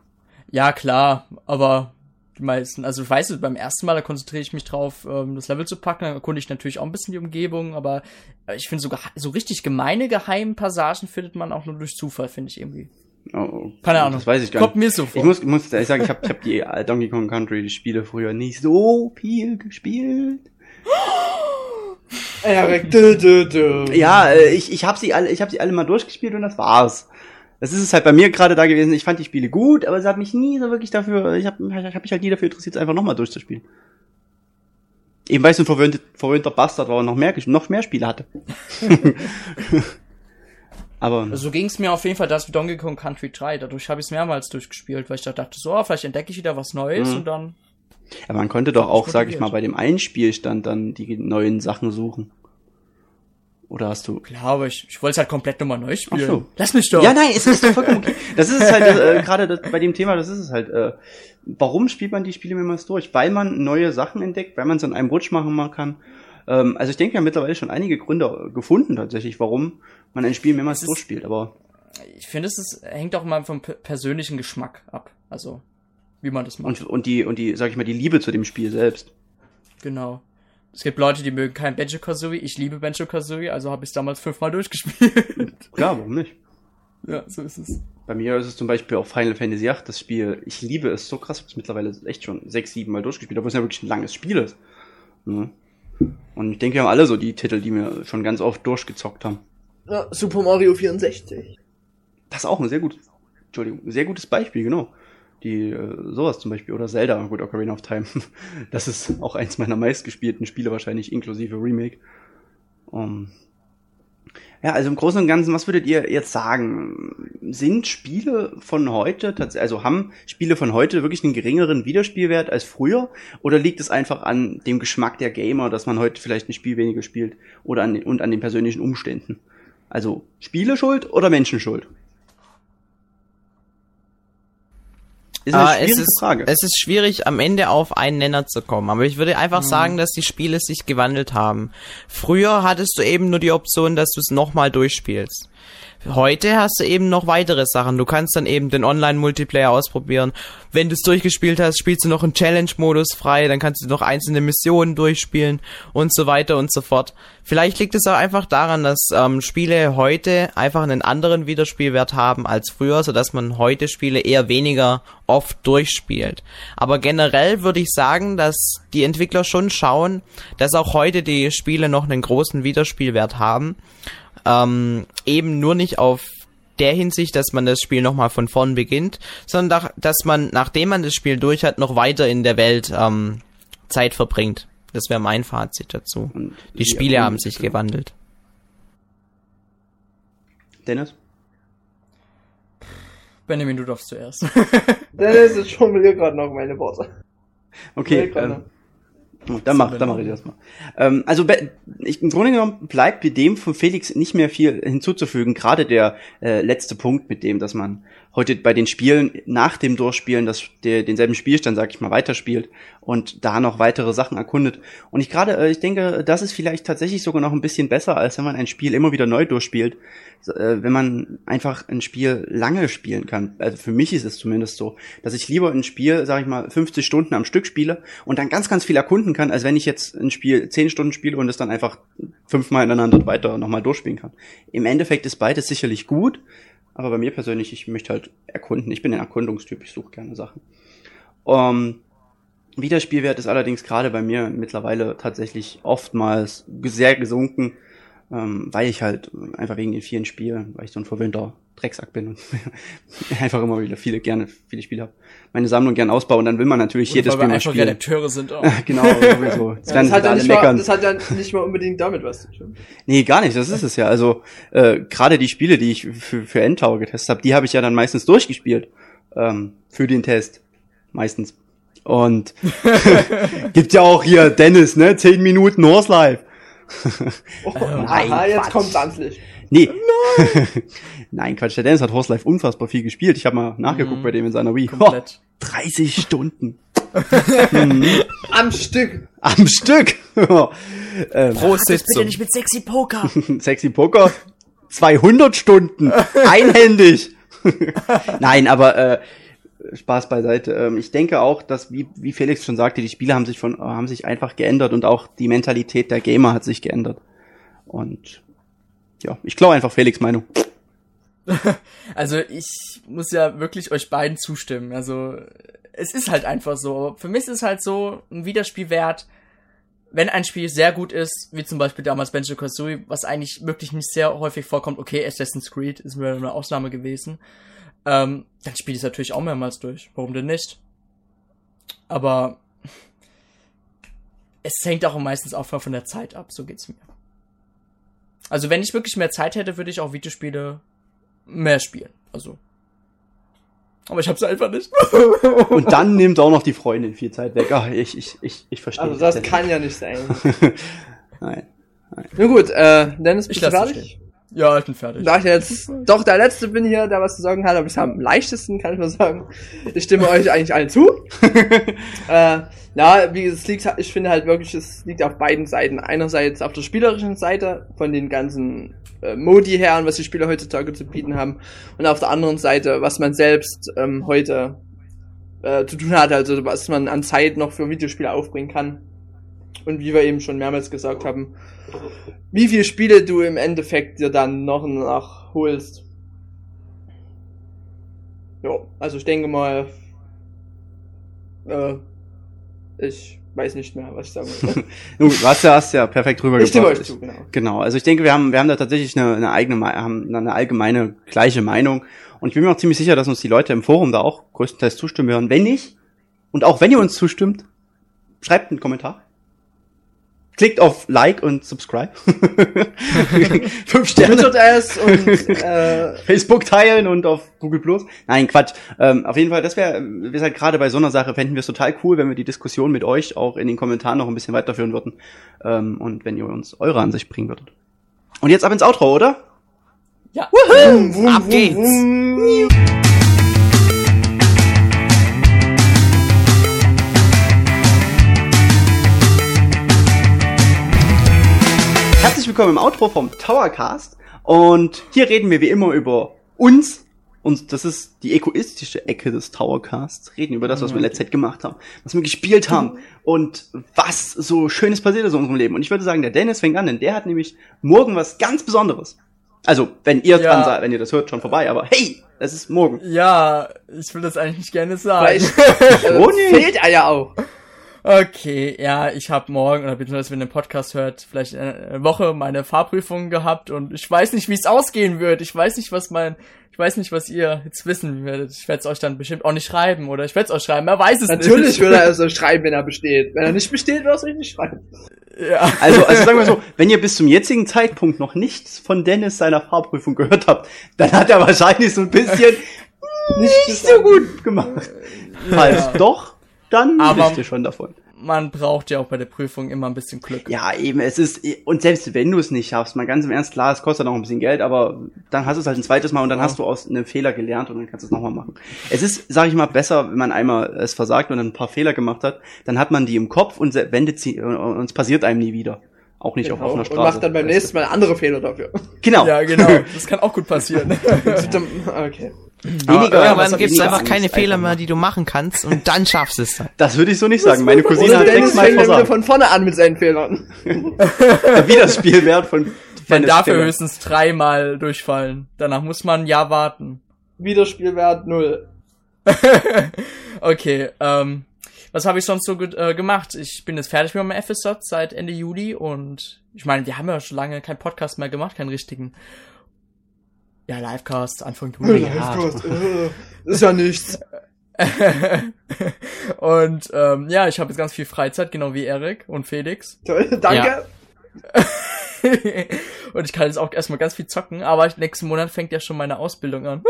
Ja, klar, aber die meisten, also weißt du, beim ersten Mal, da konzentriere ich mich drauf, ähm, das Level zu packen, dann erkunde ich natürlich auch ein bisschen die Umgebung, aber ich finde sogar so richtig gemeine geheime Passagen findet man auch nur durch Zufall, finde ich irgendwie. Oh, Keine Ahnung. Das weiß ich gar Kommt nicht. mir so vor. Ich muss, muss ich sagen, ich habe ich hab die *laughs* Donkey Kong Country Spiele früher nicht so viel gespielt. Eric, du, du, du. Ja, äh, ich, ich habe sie alle, ich habe sie alle mal durchgespielt und das war's. Das ist es halt bei mir gerade da gewesen. Ich fand die Spiele gut, aber es hat mich nie so wirklich dafür, ich habe ich hab mich halt nie dafür interessiert, es einfach nochmal durchzuspielen. Eben weil es ein verwöhnter, verwöhnter Bastard war und noch mehr, noch mehr Spiele hatte. *laughs* *laughs* Aber also so ging es mir auf jeden Fall das wie Donkey Kong Country 3. Dadurch habe ich es mehrmals durchgespielt, weil ich da dachte, so, vielleicht entdecke ich wieder was Neues mhm. und dann. Ja, man konnte doch auch, sag ich mal, bei dem Einspielstand dann die neuen Sachen suchen. Oder hast du? Klar, aber ich, ich wollte es halt komplett nochmal neu spielen. Ach so. Lass mich doch. Ja, nein, es ist doch vollkommen okay. Das ist es halt, äh, *laughs* gerade bei dem Thema, das ist es halt. Äh, warum spielt man die Spiele mehrmals durch? Weil man neue Sachen entdeckt, weil man es in einem Rutsch machen kann. Ähm, also ich denke, wir haben mittlerweile schon einige Gründe gefunden tatsächlich, warum man ein Spiel mehrmals durchspielt, aber. Ich finde, es ist, hängt auch mal vom persönlichen Geschmack ab. Also, wie man das macht. Und, und die, und die, sag ich mal, die Liebe zu dem Spiel selbst. Genau. Es gibt Leute, die mögen kein Benjo Kazooie. Ich liebe Benjo Kazooie, also habe ich es damals fünfmal durchgespielt. *laughs* Klar, warum nicht? Ja, so ist es. Bei mir ist es zum Beispiel auch Final Fantasy VIII, das Spiel. Ich liebe es so krass, ich habe es mittlerweile echt schon sechs, sieben Mal durchgespielt, obwohl es ja wirklich ein langes Spiel ist. Ja. Und ich denke, wir haben alle so die Titel, die wir schon ganz oft durchgezockt haben. Ja, Super Mario 64. Das ist auch ein sehr gutes, Entschuldigung, sehr gutes Beispiel, genau. Die, äh, sowas zum Beispiel, oder Zelda, gut, Ocarina of Time. *laughs* Das ist auch eins meiner meistgespielten Spiele wahrscheinlich, inklusive Remake. Um, Ja, also im Großen und Ganzen, was würdet ihr jetzt sagen? Sind Spiele von heute, also haben Spiele von heute wirklich einen geringeren Wiederspielwert als früher? Oder liegt es einfach an dem Geschmack der Gamer, dass man heute vielleicht ein Spiel weniger spielt oder an, und an den persönlichen Umständen? Also Spiele schuld oder Menschen schuld? Ist eine ah, schwierige es ist, Frage. Es ist schwierig, am Ende auf einen Nenner zu kommen. Aber ich würde einfach mhm. sagen, dass die Spiele sich gewandelt haben. Früher hattest du eben nur die Option, dass du es nochmal durchspielst. Heute hast du eben noch weitere Sachen. Du kannst dann eben den Online-Multiplayer ausprobieren. Wenn du es durchgespielt hast, spielst du noch einen Challenge-Modus frei, dann kannst du noch einzelne Missionen durchspielen und so weiter und so fort. Vielleicht liegt es auch einfach daran, dass ähm, Spiele heute einfach einen anderen Wiederspielwert haben als früher, sodass man heute Spiele eher weniger oft durchspielt. Aber generell würde ich sagen, dass die Entwickler schon schauen, dass auch heute die Spiele noch einen großen Wiederspielwert haben ähm, eben nur nicht auf der Hinsicht, dass man das Spiel nochmal von vorn beginnt, sondern dass man, nachdem man das Spiel durch hat, noch weiter in der Welt ähm, Zeit verbringt. Das wäre mein Fazit dazu. Und die Spiele haben sich gewandelt. Dennis? Benjamin, du darfst zuerst. *laughs* Dennis, ich formuliere gerade noch meine Worte. Okay, ähm, dann mach, dann mach ich das mal. Ähm, also ich, im Grunde genommen bleibt bei dem von Felix nicht mehr viel hinzuzufügen. Gerade der äh, letzte Punkt mit dem, dass man heute bei den Spielen nach dem Durchspielen das, der, denselben Spielstand, sag ich mal, weiterspielt und da noch weitere Sachen erkundet. Und ich gerade, äh, ich denke, das ist vielleicht tatsächlich sogar noch ein bisschen besser, als wenn man ein Spiel immer wieder neu durchspielt, äh, wenn man einfach ein Spiel lange spielen kann. Also für mich ist es zumindest so, dass ich lieber ein Spiel, sag ich mal, 50 Stunden am Stück spiele und dann ganz, ganz viel erkunden kann, als wenn ich jetzt ein Spiel 10 Stunden spiele und es dann einfach fünfmal ineinander weiter nochmal durchspielen kann. Im Endeffekt ist beides sicherlich gut, aber bei mir persönlich, ich möchte halt erkunden. Ich bin ein Erkundungstyp, ich suche gerne Sachen. Ähm, Wiederspielwert ist allerdings gerade bei mir mittlerweile tatsächlich oftmals sehr gesunken, ähm, weil ich halt einfach wegen den vielen Spielen, weil ich so ein verwöhnter Drecksack bin und *laughs* einfach immer wieder viele gerne viele Spiele habe, meine Sammlung gern ausbaue und dann will man natürlich Oder jedes Spiel mal spielen. Redakteure sind *laughs* auch. genau, *laughs* sowieso. Das, ja, das, hat ja nicht mal, das hat ja nicht mal unbedingt damit was zu tun. Nee, gar nicht, das ist es ja. Also äh, gerade die Spiele, die ich für, für Endtower getestet habe, die habe ich ja dann meistens durchgespielt ähm, für den Test. Meistens. Und gibt ja auch hier Dennis, ne? Zehn Minuten Horse Life. oh, Nein, aha, jetzt kommt's ans Licht. Nee. Nein. *laughs* Nein, Quatsch. Der Dennis hat Horse Life unfassbar viel gespielt. Ich habe mal nachgeguckt mhm. bei dem in seiner Wii. Komplett. Oh, 30 Stunden. mhm. *laughs* Am Stück. Am Stück. *laughs* ähm, Pro bitte nicht mit Sexy Poker. Sexy Poker. 200 Stunden. Einhändig. Nein, aber äh, Spaß beiseite. Ähm, ich denke auch, dass, wie, wie Felix schon sagte, die Spiele haben sich von, haben sich einfach geändert und auch die Mentalität der Gamer hat sich geändert. Und ja, ich glaube einfach Felix Meinung. *laughs* also ich muss ja wirklich euch beiden zustimmen. Also es ist halt einfach so. Für mich ist es halt so ein Wiederspielwert, wenn ein Spiel sehr gut ist, wie zum Beispiel damals Benjo Kazooie, was eigentlich wirklich nicht sehr häufig vorkommt. Okay, Assassin's Creed ist mir eine Ausnahme gewesen. Ähm, dann spiele ich es natürlich auch mehrmals durch. Warum denn nicht? Aber es hängt auch meistens auch von der Zeit ab, so geht's mir. Also wenn ich wirklich mehr Zeit hätte, würde ich auch Videospiele mehr spielen. Also. Aber ich hab's einfach nicht. *laughs* Und dann nimmt auch noch die Freundin viel Zeit weg. Ach, ich, ich, ich, ich verstehe. Also das kann ja nicht sein. *laughs* nein, nein. Na gut, äh, Dennis, bist ich du fertig? Ja, ich bin fertig. Da ich jetzt doch der Letzte bin hier, der was zu sagen hat, aber ich am leichtesten, kann ich mal sagen. Ich stimme euch eigentlich allen zu. *laughs* äh, ja, wie es liegt, ich finde halt wirklich, es liegt auf beiden Seiten. Einerseits auf der spielerischen Seite von den ganzen äh, Modi her und was die Spieler heutzutage zu bieten haben. Und auf der anderen Seite, was man selbst ähm, heute äh, zu tun hat, also was man an Zeit noch für Videospiele aufbringen kann. Und wie wir eben schon mehrmals gesagt haben, wie viele Spiele du im Endeffekt dir dann noch nach holst. Ja, also ich denke mal, äh, ich weiß nicht mehr, was ich sagen will. *laughs* du hast ja, hast ja perfekt rübergebracht. Ich stimme euch zu, genau. Genau, also ich denke, wir haben, wir haben da tatsächlich eine, eine eigene, haben eine allgemeine gleiche Meinung. Und ich bin mir auch ziemlich sicher, dass uns die Leute im Forum da auch größtenteils zustimmen werden. Wenn nicht, und auch wenn ihr uns zustimmt, schreibt einen Kommentar. Klickt auf Like und Subscribe. *laughs* Fünf Sterne. Es und äh, Facebook teilen und auf Google Plus. Nein, Quatsch. Ähm, auf jeden Fall, das wäre, wir sind halt gerade bei so einer Sache, fänden wir es total cool, wenn wir die Diskussion mit euch auch in den Kommentaren noch ein bisschen weiterführen würden. Ähm, und wenn ihr uns eure Ansicht bringen würdet. Und jetzt ab ins Outro, oder? Ja. Ab geht's. Willkommen im Outro vom Towercast. Und hier reden wir wie immer über uns. Und das ist die egoistische Ecke des Towercasts. Reden über das, was wir in letzter Zeit gemacht haben, was wir gespielt haben und was so Schönes passiert ist in unserem Leben. Und ich würde sagen, der Dennis fängt an, denn der hat nämlich morgen was ganz Besonderes. Also, wenn ihr Ja. dran seid, wenn ihr das hört, schon vorbei, aber hey, es ist morgen. Ja, ich will das eigentlich nicht gerne sagen. vielleicht äh, Oh, nee. *laughs* fehlt er ja auch. Okay, ja, ich habe morgen, oder beziehungsweise wenn ihr den Podcast hört, vielleicht eine Woche meine Fahrprüfung gehabt und ich weiß nicht, wie es ausgehen wird. Ich weiß nicht, was mein, ich weiß nicht, was ihr jetzt wissen werdet. Ich werde es euch dann bestimmt auch nicht schreiben oder ich werde es euch schreiben, er weiß es Natürlich nicht. würde er *laughs* es euch schreiben, wenn er besteht. Wenn er nicht besteht, wird er es euch nicht schreiben. Ja. Also, also sagen wir so, *laughs* wenn ihr bis zum jetzigen Zeitpunkt noch nichts von Dennis seiner Fahrprüfung gehört habt, dann hat er wahrscheinlich so ein bisschen nicht so gut gemacht. Falls doch, dann Aber- wisst ihr schon davon. Man braucht ja auch bei der Prüfung immer ein bisschen Glück. Ja, eben, es ist, und selbst wenn du es nicht schaffst, mal ganz im Ernst, klar, es kostet auch ein bisschen Geld, aber dann hast du es halt ein zweites Mal und dann hast du aus einem Fehler gelernt und dann kannst du es nochmal machen. Es ist, sag ich mal, besser, wenn man einmal es versagt und dann ein paar Fehler gemacht hat, dann hat man die im Kopf und wendet sie, und es passiert einem nie wieder. Auch nicht auf Genau. offener Und Straße. macht dann beim nächsten Mal andere Fehler dafür. Genau. Ja, genau. *laughs* Das kann auch gut passieren. *laughs* okay. Weniger, Aber Irgendwann gibt's weniger einfach Angst, keine Fehler einfach mehr, mal. die du machen kannst und dann schaffst du es dann. *laughs* Das würde ich so nicht sagen. Meine Cousine hat Dennis fängt versagt. von vorne an mit seinen Fehlern. *laughs* Wie das Spielwert von Man Dennis dafür Fehler. höchstens dreimal durchfallen. Danach muss man ein Jahr warten. Wiederspielwert null. *laughs* Okay, ähm, was habe ich sonst so ge äh, gemacht? Ich bin jetzt fertig mit meinem FSJ seit Ende Juli und ich meine, wir haben ja schon lange keinen Podcast mehr gemacht, keinen richtigen. Ja, Livecast Anfang *laughs* Juli. Ja. Äh, *laughs* Ist ja nichts. *laughs* und ähm, ja, ich habe jetzt ganz viel Freizeit, genau wie Erik und Felix. Toll, danke. und ich kann jetzt auch erstmal ganz viel zocken, aber nächsten Monat fängt ja schon meine Ausbildung an.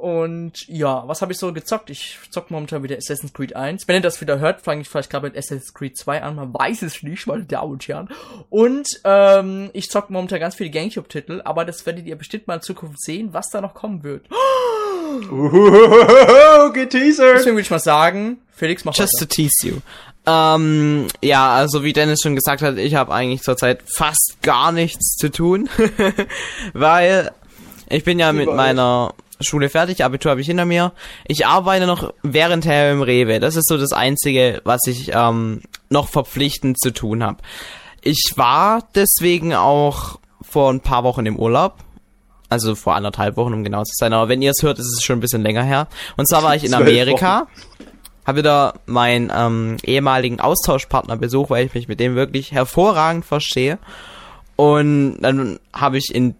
Und ja, was habe ich so gezockt? Ich zock momentan wieder Assassin's Creed 1. Wenn ihr das wieder hört, fange ich vielleicht gerade mit Assassin's Creed 2 an. Man weiß es nicht, weil der und Jan. Und ähm, ich zock momentan ganz viele Gamecube-Titel, aber das werdet ihr bestimmt mal in Zukunft sehen, was da noch kommen wird. *gasps* Uhuhuhuhu, geteasert. Deswegen würde ich mal sagen, Felix, mach Just to weiter. tease you. Ähm, ja, also wie Dennis schon gesagt hat, ich habe eigentlich zurzeit fast gar nichts zu tun, *laughs* weil ich bin ja mit Überall. meiner Schule fertig, Abitur habe ich hinter mir. Ich arbeite noch währendher im Rewe. Das ist so das Einzige, was ich ähm, noch verpflichtend zu tun habe. Ich war deswegen auch vor ein paar Wochen im Urlaub. Also vor anderthalb Wochen, um genau zu sein. Aber wenn ihr es hört, ist es schon ein bisschen länger her. Und zwar war ich in *laughs* Amerika habe wieder meinen ähm, ehemaligen Austauschpartner besucht, weil ich mich mit dem wirklich hervorragend verstehe. Und dann habe ich in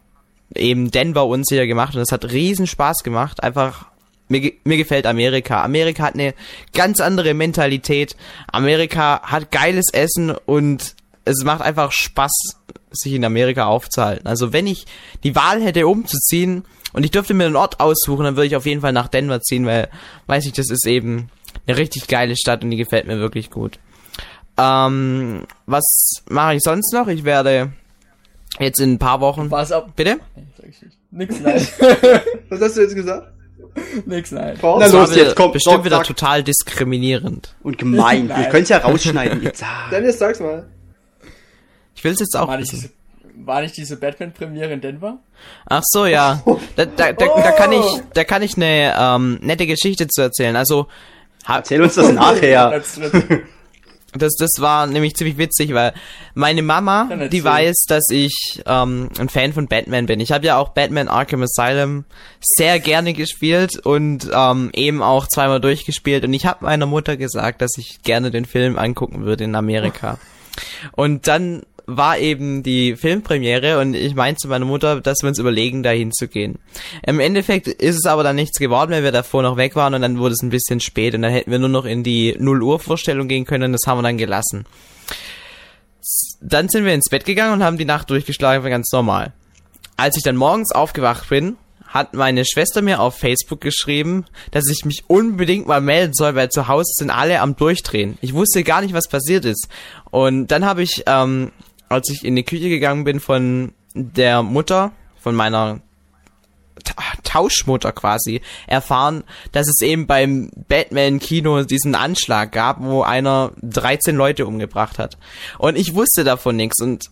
eben Denver unsicher gemacht und es hat riesen Spaß gemacht. Einfach, mir, mir gefällt Amerika. Amerika hat eine ganz andere Mentalität. Amerika hat geiles Essen und es macht einfach Spaß, sich in Amerika aufzuhalten. Also wenn ich die Wahl hätte umzuziehen und ich dürfte mir einen Ort aussuchen, dann würde ich auf jeden Fall nach Denver ziehen, weil, weiß ich, das ist eben eine richtig geile Stadt und die gefällt mir wirklich gut. Ähm, was mache ich sonst noch? Ich werde jetzt in ein paar Wochen. Was ab? Bitte? Nix, nein. *laughs* Was hast du jetzt gesagt? Nix, nein. Na los, jetzt komm, bestimmt sag, wieder sag. total diskriminierend. Und gemein. Wir können es ja rausschneiden. Jetzt. *laughs* Dennis, sag's mal. Ich will es jetzt auch War nicht, diese, war nicht diese Batman-Premiere in Denver? Ach so, ja. Da, da, da, da kann ich, da kann ich eine ähm, nette Geschichte zu erzählen. Also, Erzähl uns das nachher. *laughs* Das, das war nämlich ziemlich witzig, weil meine Mama, die weiß, dass ich ähm, ein Fan von Batman bin. Ich habe ja auch Batman Arkham Asylum sehr gerne gespielt und ähm, eben auch zweimal durchgespielt. Und ich habe meiner Mutter gesagt, dass ich gerne den Film angucken würde in Amerika. Und dann war eben die Filmpremiere und ich meinte meiner Mutter, dass wir uns überlegen, da hinzugehen. Im Endeffekt ist es aber dann nichts geworden, weil wir davor noch weg waren und dann wurde es ein bisschen spät und dann hätten wir nur noch in die 0 Uhr Vorstellung gehen können das haben wir dann gelassen. dann sind wir ins Bett gegangen und haben die Nacht durchgeschlagen, ganz normal. Als ich dann morgens aufgewacht bin, hat meine Schwester mir auf Facebook geschrieben, dass ich mich unbedingt mal melden soll, weil zu Hause sind alle am Durchdrehen. Ich wusste gar nicht, was passiert ist. Und dann habe ich, ähm, als ich in die Küche gegangen bin von der Mutter, von meiner Ta Tauschmutter quasi, erfahren, dass es eben beim Batman-Kino diesen Anschlag gab, wo einer 13 Leute umgebracht hat. Und ich wusste davon nichts und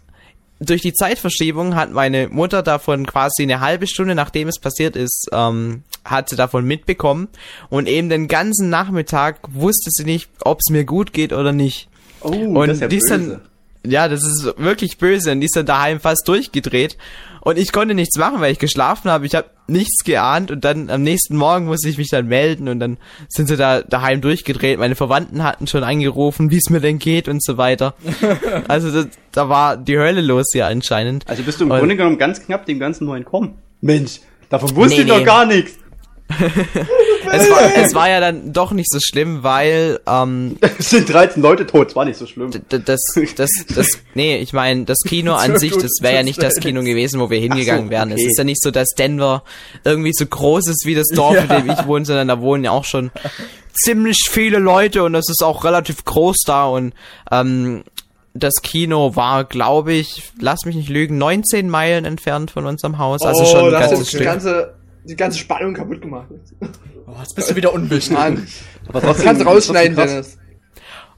durch die Zeitverschiebung hat meine Mutter davon quasi eine halbe Stunde nachdem es passiert ist, ähm, hat sie davon mitbekommen und eben den ganzen Nachmittag wusste sie nicht, ob es mir gut geht oder nicht. Oh, und das ist ja ist dann, böse. Ja, das ist wirklich böse und die ist dann daheim fast durchgedreht und ich konnte nichts machen, weil ich geschlafen habe. Ich habe nichts geahnt und dann am nächsten Morgen musste ich mich dann melden und dann sind sie da daheim durchgedreht. Meine Verwandten hatten schon angerufen, wie es mir denn geht und so weiter. *laughs* also das, da war die Hölle los hier anscheinend. Also bist du im Und- Grunde genommen ganz knapp dem Ganzen nur entkommen. Mensch, davon wusste Nee, ich doch nee. gar nichts. Es war, es war ja dann doch nicht so schlimm, weil ähm, Es sind 13 Leute tot, es war nicht so schlimm. das, das, das, nee, ich meine, das Kino *laughs* an sich, das wäre ja nicht das Kino gewesen, wo wir hingegangen so, wären. Es okay. ist ja nicht so, dass Denver irgendwie so groß ist wie das Dorf, *laughs* in dem ich wohne, sondern da wohnen ja auch schon ziemlich viele Leute und das ist auch relativ groß da und ähm, das Kino war, glaube ich, lass mich nicht lügen, 19 Meilen entfernt von unserem Haus, also schon ein ganzes Stück. ganze, die ganze Spannung kaputt gemacht. Oh, jetzt bist du wieder unwichtig. Mann, Aber das kannst du rausschneiden. Dennis.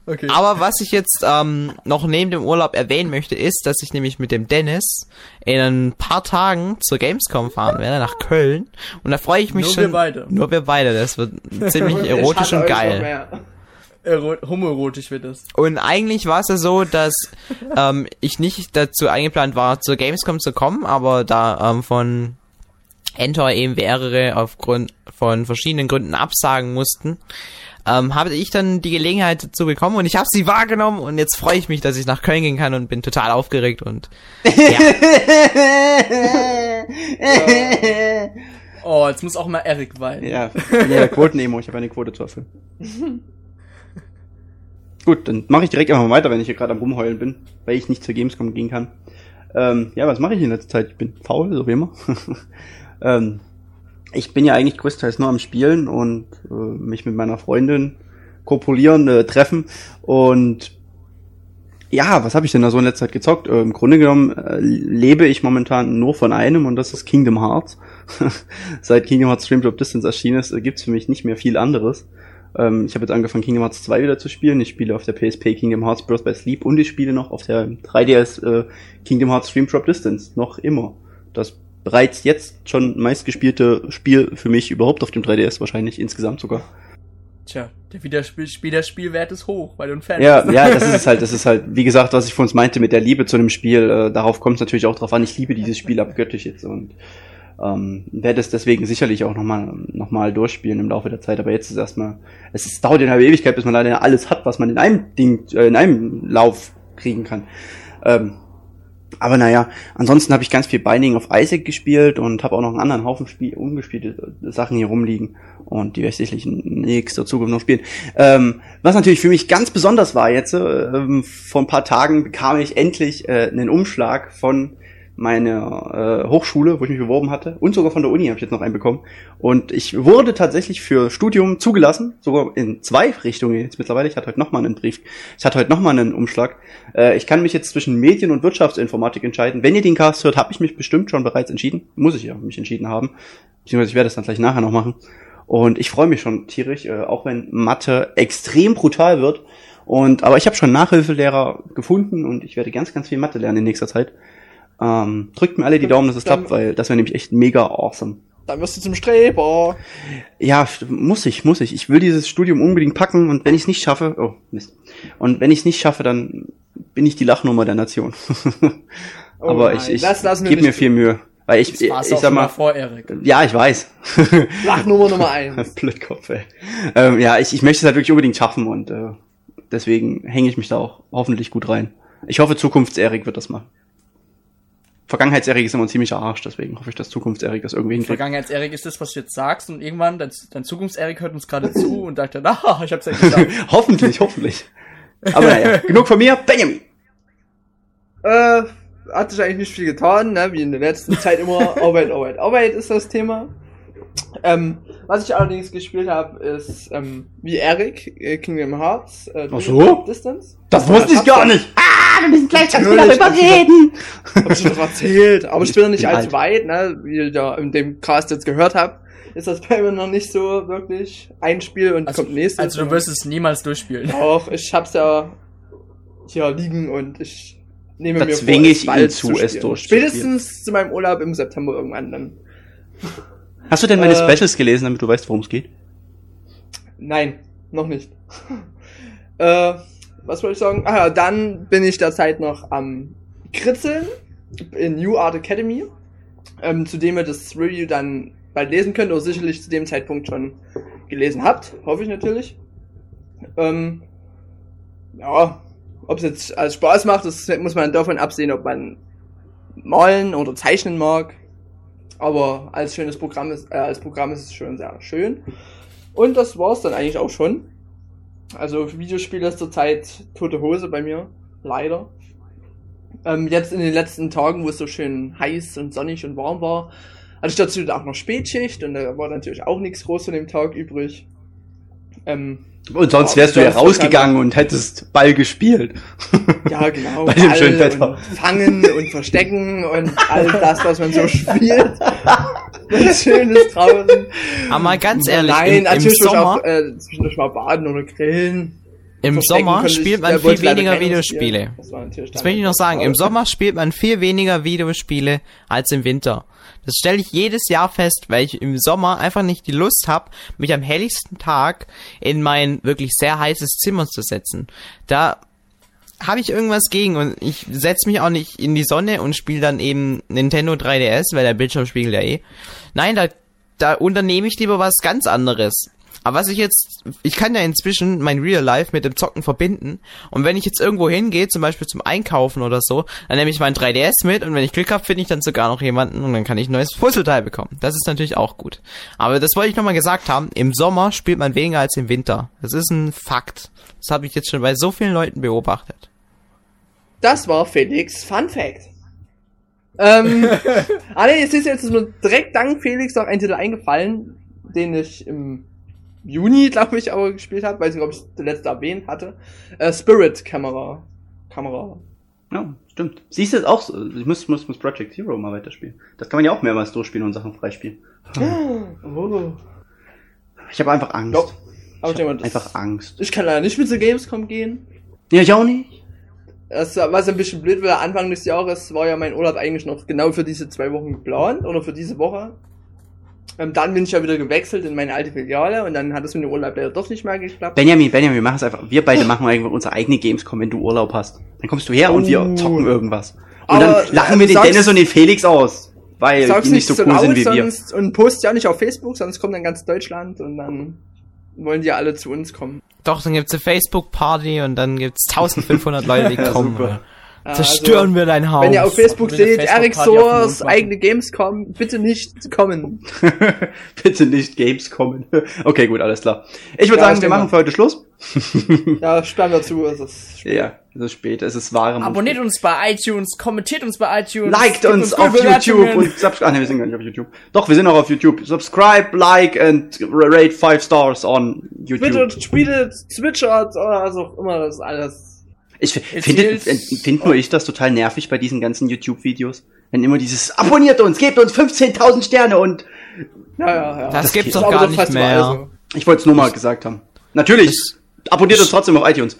Okay. Aber was ich jetzt ähm, noch neben dem Urlaub erwähnen möchte, ist, dass ich nämlich mit dem Dennis in ein paar Tagen zur Gamescom fahren werde, nach Köln. Und da freue ich mich Nur schon. wir beide. Nur wir beide. Das wird ziemlich *laughs* Ich erotisch und geil. Ero homoerotisch wird das. Und eigentlich war es ja so, dass ähm, ich nicht dazu eingeplant war, zur Gamescom zu kommen, aber da ähm, von Entor eben mehrere aufgrund von verschiedenen Gründen absagen mussten, ähm, habe ich dann die Gelegenheit dazu bekommen und ich habe sie wahrgenommen und jetzt freue ich mich, dass ich nach Köln gehen kann und bin total aufgeregt und ja, *laughs* Oh, jetzt muss auch mal Erik weinen. Ja, ja Quoten-Emo, ich habe eine Quote zu erfüllen. *laughs* Gut, dann mache ich direkt einfach mal weiter, wenn ich hier gerade am Rumheulen bin, weil ich nicht zur Gamescom gehen kann. Ähm, ja, was mache ich in letzter Zeit? Ich bin faul, so wie immer. Ähm, ich bin ja eigentlich größtenteils nur am Spielen und äh, mich mit meiner Freundin kopulieren, äh, treffen und ja, was habe ich denn da so in letzter Zeit gezockt? Äh, Im Grunde genommen äh, lebe ich momentan nur von einem und das ist Kingdom Hearts. *laughs* Seit Kingdom Hearts Stream Drop Distance erschienen ist, äh, gibt's für mich nicht mehr viel anderes. Ähm, ich habe jetzt angefangen, Kingdom Hearts 2 wieder zu spielen. Ich spiele auf der PSP Kingdom Hearts Birth by Sleep und ich spiele noch auf der 3DS äh, Kingdom Hearts Stream Drop Distance. Noch immer. Das bereits jetzt schon meistgespielte Spiel für mich überhaupt auf dem 3DS wahrscheinlich insgesamt sogar. Tja, der Wiederspiel Spielerspielwert ist hoch, weil du ein Fan Ja, bist. ja, das ist *laughs* es halt, das ist halt, wie gesagt, was ich vorhin meinte mit der Liebe zu einem Spiel, äh, darauf kommt es natürlich auch drauf an, ich liebe dieses Spiel abgöttlich jetzt und ähm, werde es deswegen sicherlich auch nochmal noch mal durchspielen im Laufe der Zeit, aber jetzt ist erstmal, es ist, dauert eine halbe Ewigkeit, bis man leider alles hat, was man in einem Ding, äh, in einem Lauf kriegen kann. Ähm, aber naja, ansonsten habe ich ganz viel Binding of Isaac gespielt und habe auch noch einen anderen Haufen Spiel, ungespielte Sachen hier rumliegen und die werde ich sicherlich in nächster Zukunft noch spielen. Ähm, was natürlich für mich ganz besonders war jetzt, äh, ähm, vor ein paar Tagen bekam ich endlich äh, einen Umschlag von meiner äh, Hochschule, wo ich mich beworben hatte und sogar von der Uni habe ich jetzt noch einen bekommen und ich wurde tatsächlich für Studium zugelassen, sogar in zwei Richtungen jetzt mittlerweile. Ich hatte heute noch mal einen Brief, ich hatte heute noch mal einen Umschlag. Äh, ich kann mich jetzt zwischen Medien- und Wirtschaftsinformatik entscheiden. Wenn ihr den Cast hört, habe ich mich bestimmt schon bereits entschieden. Muss ich ja mich entschieden haben. Beziehungsweise ich werde das dann gleich nachher noch machen. Und ich freue mich schon tierisch, äh, auch wenn Mathe extrem brutal wird. Und aber ich habe schon Nachhilfelehrer gefunden und ich werde ganz, ganz viel Mathe lernen in nächster Zeit. Ähm, drückt mir alle die Daumen, dass es Dann- klappt, weil das wäre nämlich echt mega awesome. Dann wirst du zum Streber. Ja, muss ich, muss ich. Ich will dieses Studium unbedingt packen und wenn ich es nicht schaffe, oh Mist. Und wenn ich es nicht schaffe, dann bin ich die Lachnummer der Nation. *laughs* Oh Aber nein, ich, ich das lassen wir gebe mir viel Mühe. Weil ich, Das ich, war's ich sag mal, vor Erik. ja, ich weiß. *laughs* Lachnummer Nummer eins. Blödkopf, ey. Ähm, ja, ich, ich möchte es halt wirklich unbedingt schaffen und äh, deswegen hänge ich mich da auch hoffentlich gut rein. Ich hoffe, Zukunfts-Erik wird das machen. Vergangenheits-Erik ist immer ein ziemlicher Arsch, deswegen hoffe ich, dass Zukunfts-Erik das irgendwie hinkriegt. Vergangenheits-Erik ist das, was du jetzt sagst und irgendwann, dein, dein Zukunfts-Erik hört uns gerade zu und sagt dann, *laughs* ah, ich hab's ja geschafft. *laughs* hoffentlich, hoffentlich. Aber naja, *laughs* genug von mir, Benjamin. Äh, hat sich eigentlich nicht viel getan, ne? wie in der letzten Zeit immer. Arbeit, Arbeit, Arbeit ist das Thema. Ähm, was ich allerdings gespielt habe, ist ähm, wie Eric, äh, Kingdom Hearts. Äh, Ach so? Distance. Das wusste ich gar nicht. Ah, wir müssen gleich ganz Natürlich, darüber hab ich reden. *laughs* Hab ich schon noch erzählt. Aber ich bin noch nicht allzu alt. weit, ne? Wie ihr ja in dem Cast jetzt gehört habt, ist das bei mir noch nicht so wirklich ein Spiel und Also, kommt nächstes. also du wirst es niemals durchspielen. *laughs* Auch, ich hab's ja hier liegen und ich nehme Da mir vor, zwinge es ich bald ihn zu, es spielen. durchzuspielen. Spätestens zu meinem Urlaub im September irgendwann dann. Hast du denn meine Äh, Specials gelesen, damit du weißt, worum es geht? Nein, noch nicht. *laughs* äh, was wollte ich sagen? Ah, ja, dann bin ich derzeit noch am Kritzeln in New Art Academy, ähm, zu dem ihr das Review dann bald lesen könnt oder sicherlich zu dem Zeitpunkt schon gelesen habt, hoffe ich natürlich. Ähm, ja, ob es jetzt als Spaß macht, das muss man davon absehen, ob man malen oder zeichnen mag. Aber als schönes Programm ist, äh, als Programm ist es schon sehr schön. Und das war's dann eigentlich auch schon. Also Videospiele ist zurzeit tote Hose bei mir, leider. Ähm, jetzt in den letzten Tagen, wo es so schön heiß und sonnig und warm war, hatte ich dazu auch noch Spätschicht und da war natürlich auch nichts groß von dem Tag übrig. Ähm, Und sonst Ja, wärst du ja rausgegangen und hättest Ball gespielt. ja, genau. *laughs* Bei dem schönen Wetter. Und fangen und verstecken und all das, was man so spielt. Was Schönes draußen. Aber mal ganz ehrlich, Nein, im, im natürlich Sommer, auch äh, zwischendurch mal baden oder grillen. im Sommer spielt man viel weniger Videospiele. Das, Das möchte ich noch sagen. Im Sommer spielt man viel weniger Videospiele als im Winter. Das stelle ich jedes Jahr fest, weil ich im Sommer einfach nicht die Lust habe, mich am helligsten Tag in mein wirklich sehr heißes Zimmer zu setzen. Da habe ich irgendwas gegen und ich setze mich auch nicht in die Sonne und spiele dann eben Nintendo 3DS, weil der Bildschirm spiegelt ja eh. Nein, da, da unternehme ich lieber was ganz anderes. Aber was ich jetzt, ich kann ja inzwischen mein Real Life mit dem Zocken verbinden. Und wenn ich jetzt irgendwo hingehe, zum Beispiel zum Einkaufen oder so, dann nehme ich mein 3DS mit und wenn ich Glück habe, finde ich dann sogar noch jemanden und dann kann ich ein neues Puzzleteil bekommen. Das ist natürlich auch gut. Aber das wollte ich nochmal gesagt haben, im Sommer spielt man weniger als im Winter. Das ist ein Fakt. Das habe ich jetzt schon bei so vielen Leuten beobachtet. Das war Felix Fun Fact. Ähm, ah nee, jetzt ist jetzt ist mir direkt dank Felix noch ein Titel eingefallen, den ich im Juni, *laughs* glaube ich, aber gespielt habe, weiß nicht, ob ich der letzte erwähnt hatte. Äh, Spirit Kamera. Kamera. Ja, stimmt. Siehst du es auch so? Ich muss, muss, muss Project Zero mal weiterspielen. Das kann man ja auch mehrmals durchspielen und Sachen freispielen. *gasps* Oh. Ich habe einfach Angst. Ja, aber ich ich, das, einfach Angst. ich kann leider nicht mit zur Gamescom gehen. Ja, ich auch nicht. Das, was ein bisschen blöd war, Anfang des Jahres war ja mein Urlaub eigentlich noch genau für diese zwei Wochen geplant oder für diese Woche. Ähm, dann bin ich ja wieder gewechselt in meine alte Filiale und dann hat es mit dem Urlaub leider doch nicht mehr geklappt. Benjamin, Benjamin, wir machen es einfach. Wir beide machen einfach unsere eigene Gamescom, wenn du Urlaub hast. Dann kommst du her und wir Oh. zocken irgendwas. Und Aber, dann lachen wir den sagst- Dennis und den Felix aus. Weil die nicht so cool sind wie wir. sonst und post ja nicht auf Facebook, sonst kommt dann ganz Deutschland und dann wollen die ja alle zu uns kommen. Doch, dann gibt's eine Facebook-Party und dann gibt's 1500 Leute, die *laughs* Ja, kommen. super. Äh, Zerstören also, wir dein Haus. Wenn ihr auf Facebook seht, Eric machen. eigene Gamescom, bitte nicht kommen. *laughs* Bitte nicht Games kommen. *laughs* okay, gut, alles klar. Ich würde Ja, sagen, wir machen für heute Schluss. *laughs* Ja, sperren wir zu, es ist spät. Ja, es ist spät, es ist warm. Abonniert uns bei iTunes, kommentiert uns bei iTunes. Liked uns gute auf YouTube und subscribe. Ah, ne, wir sind gar nicht auf YouTube. Doch, wir sind auch auf YouTube. Subscribe, like and rate five stars on YouTube. Twitter, tweetet, zwitschert oder was auch immer, das ist alles. Ich finde Erzählt- find, nur ich das total nervig bei diesen ganzen YouTube-Videos. Wenn immer dieses Abonniert uns, gebt uns 15.000 Sterne und Ja, ja, ja. Das gibt's ist doch gar nicht fast mehr. überall so. ich wollte es nur mal gesagt haben. Natürlich, abonniert uns trotzdem auf iTunes.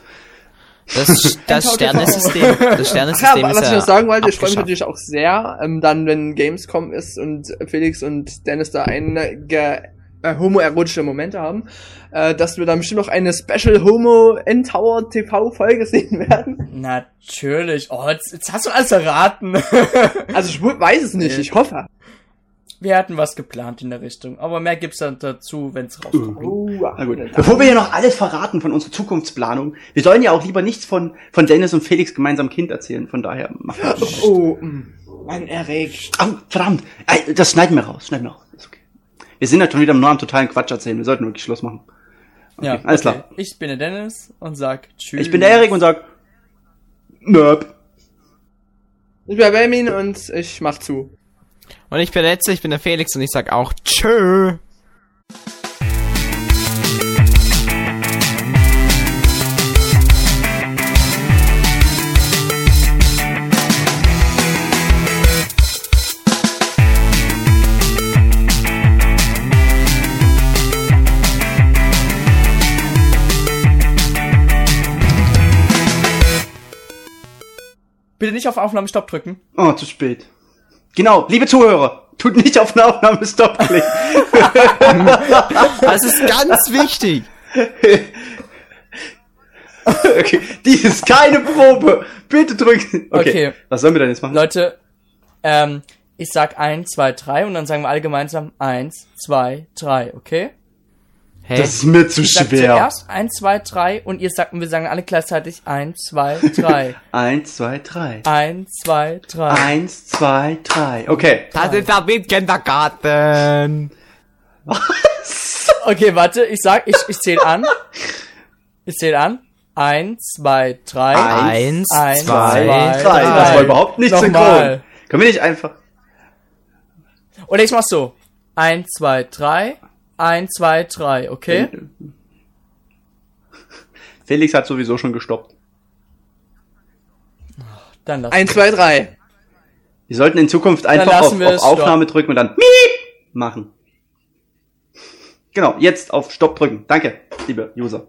Das, *laughs* das Sternesystem, das Ach ja, Sternesystem was ist ich ja noch sagen wollte, ich freue mich natürlich auch sehr, ähm, dann, wenn Gamescom ist und Felix und Dennis da einige äh, homoerotische Momente haben, äh, dass wir dann bestimmt noch eine Special Homo N-Tower TV-Folge *laughs* sehen werden. Natürlich. Oh, jetzt, jetzt hast du alles erraten. *laughs* Also ich weiß es nicht, ich hoffe. wir hatten was geplant in der Richtung. Aber mehr gibt's dann dazu, wenn's rauskommt. Oh, Na gut. Bevor wir hier noch alles verraten von unserer Zukunftsplanung, wir sollen ja auch lieber nichts von, von Dennis und Felix gemeinsam Kind erzählen. Von daher machen wir das. Oh, mh. Mann, Erik. Au, verdammt. Ey, Das schneiden wir raus. Schneiden wir raus. Wir sind ja schon wieder nur am totalen Quatsch erzählen. Wir sollten wirklich Schluss machen. Okay, Ja, alles okay. klar. Ich bin der Dennis und sag Tschüss. Ich bin der Erik und sag, Nöp. Ich bin Benjamin und ich mach zu. Und ich bin Letze, ich bin der Felix und ich sag auch Tschö. Nicht auf Aufnahme Stopp drücken. Oh, zu spät. Genau, liebe Zuhörer, tut nicht auf eine Aufnahme Stop klicken. Das ist ganz wichtig. *laughs* okay, dies ist keine Probe. Bitte drücken. Okay. Okay. Was sollen wir denn jetzt machen? Leute, ähm, ich sag 1, 2, 3 und dann sagen wir alle gemeinsam 1, 2, 3, okay? Hey, Das ist mir zu Ich sag schwer. zuerst 1, 2, 3 und ihr sagt, wir sagen alle gleichzeitig 1, 2, 3. Eins, zwei, drei. 1, 2, 3. Eins, zwei, drei. Okay. das ist der Kindergarten. Okay, warte, ich sag, ich, ich zähle an. Ich zähle an. 1, 2, 3. Eins, Eins, zwei, Drei. zwei, Das war überhaupt nicht synchron. Können wir nicht einfach. Und ich mach so. 1, 2, 3. 1, 2, 3, okay? Felix hat sowieso schon gestoppt. Dann lass. 1, 2, 3. Wir sollten in Zukunft einfach lassen auf, wir auf Aufnahme drücken und dann Miep machen. Genau, jetzt auf Stopp drücken. Danke, liebe User.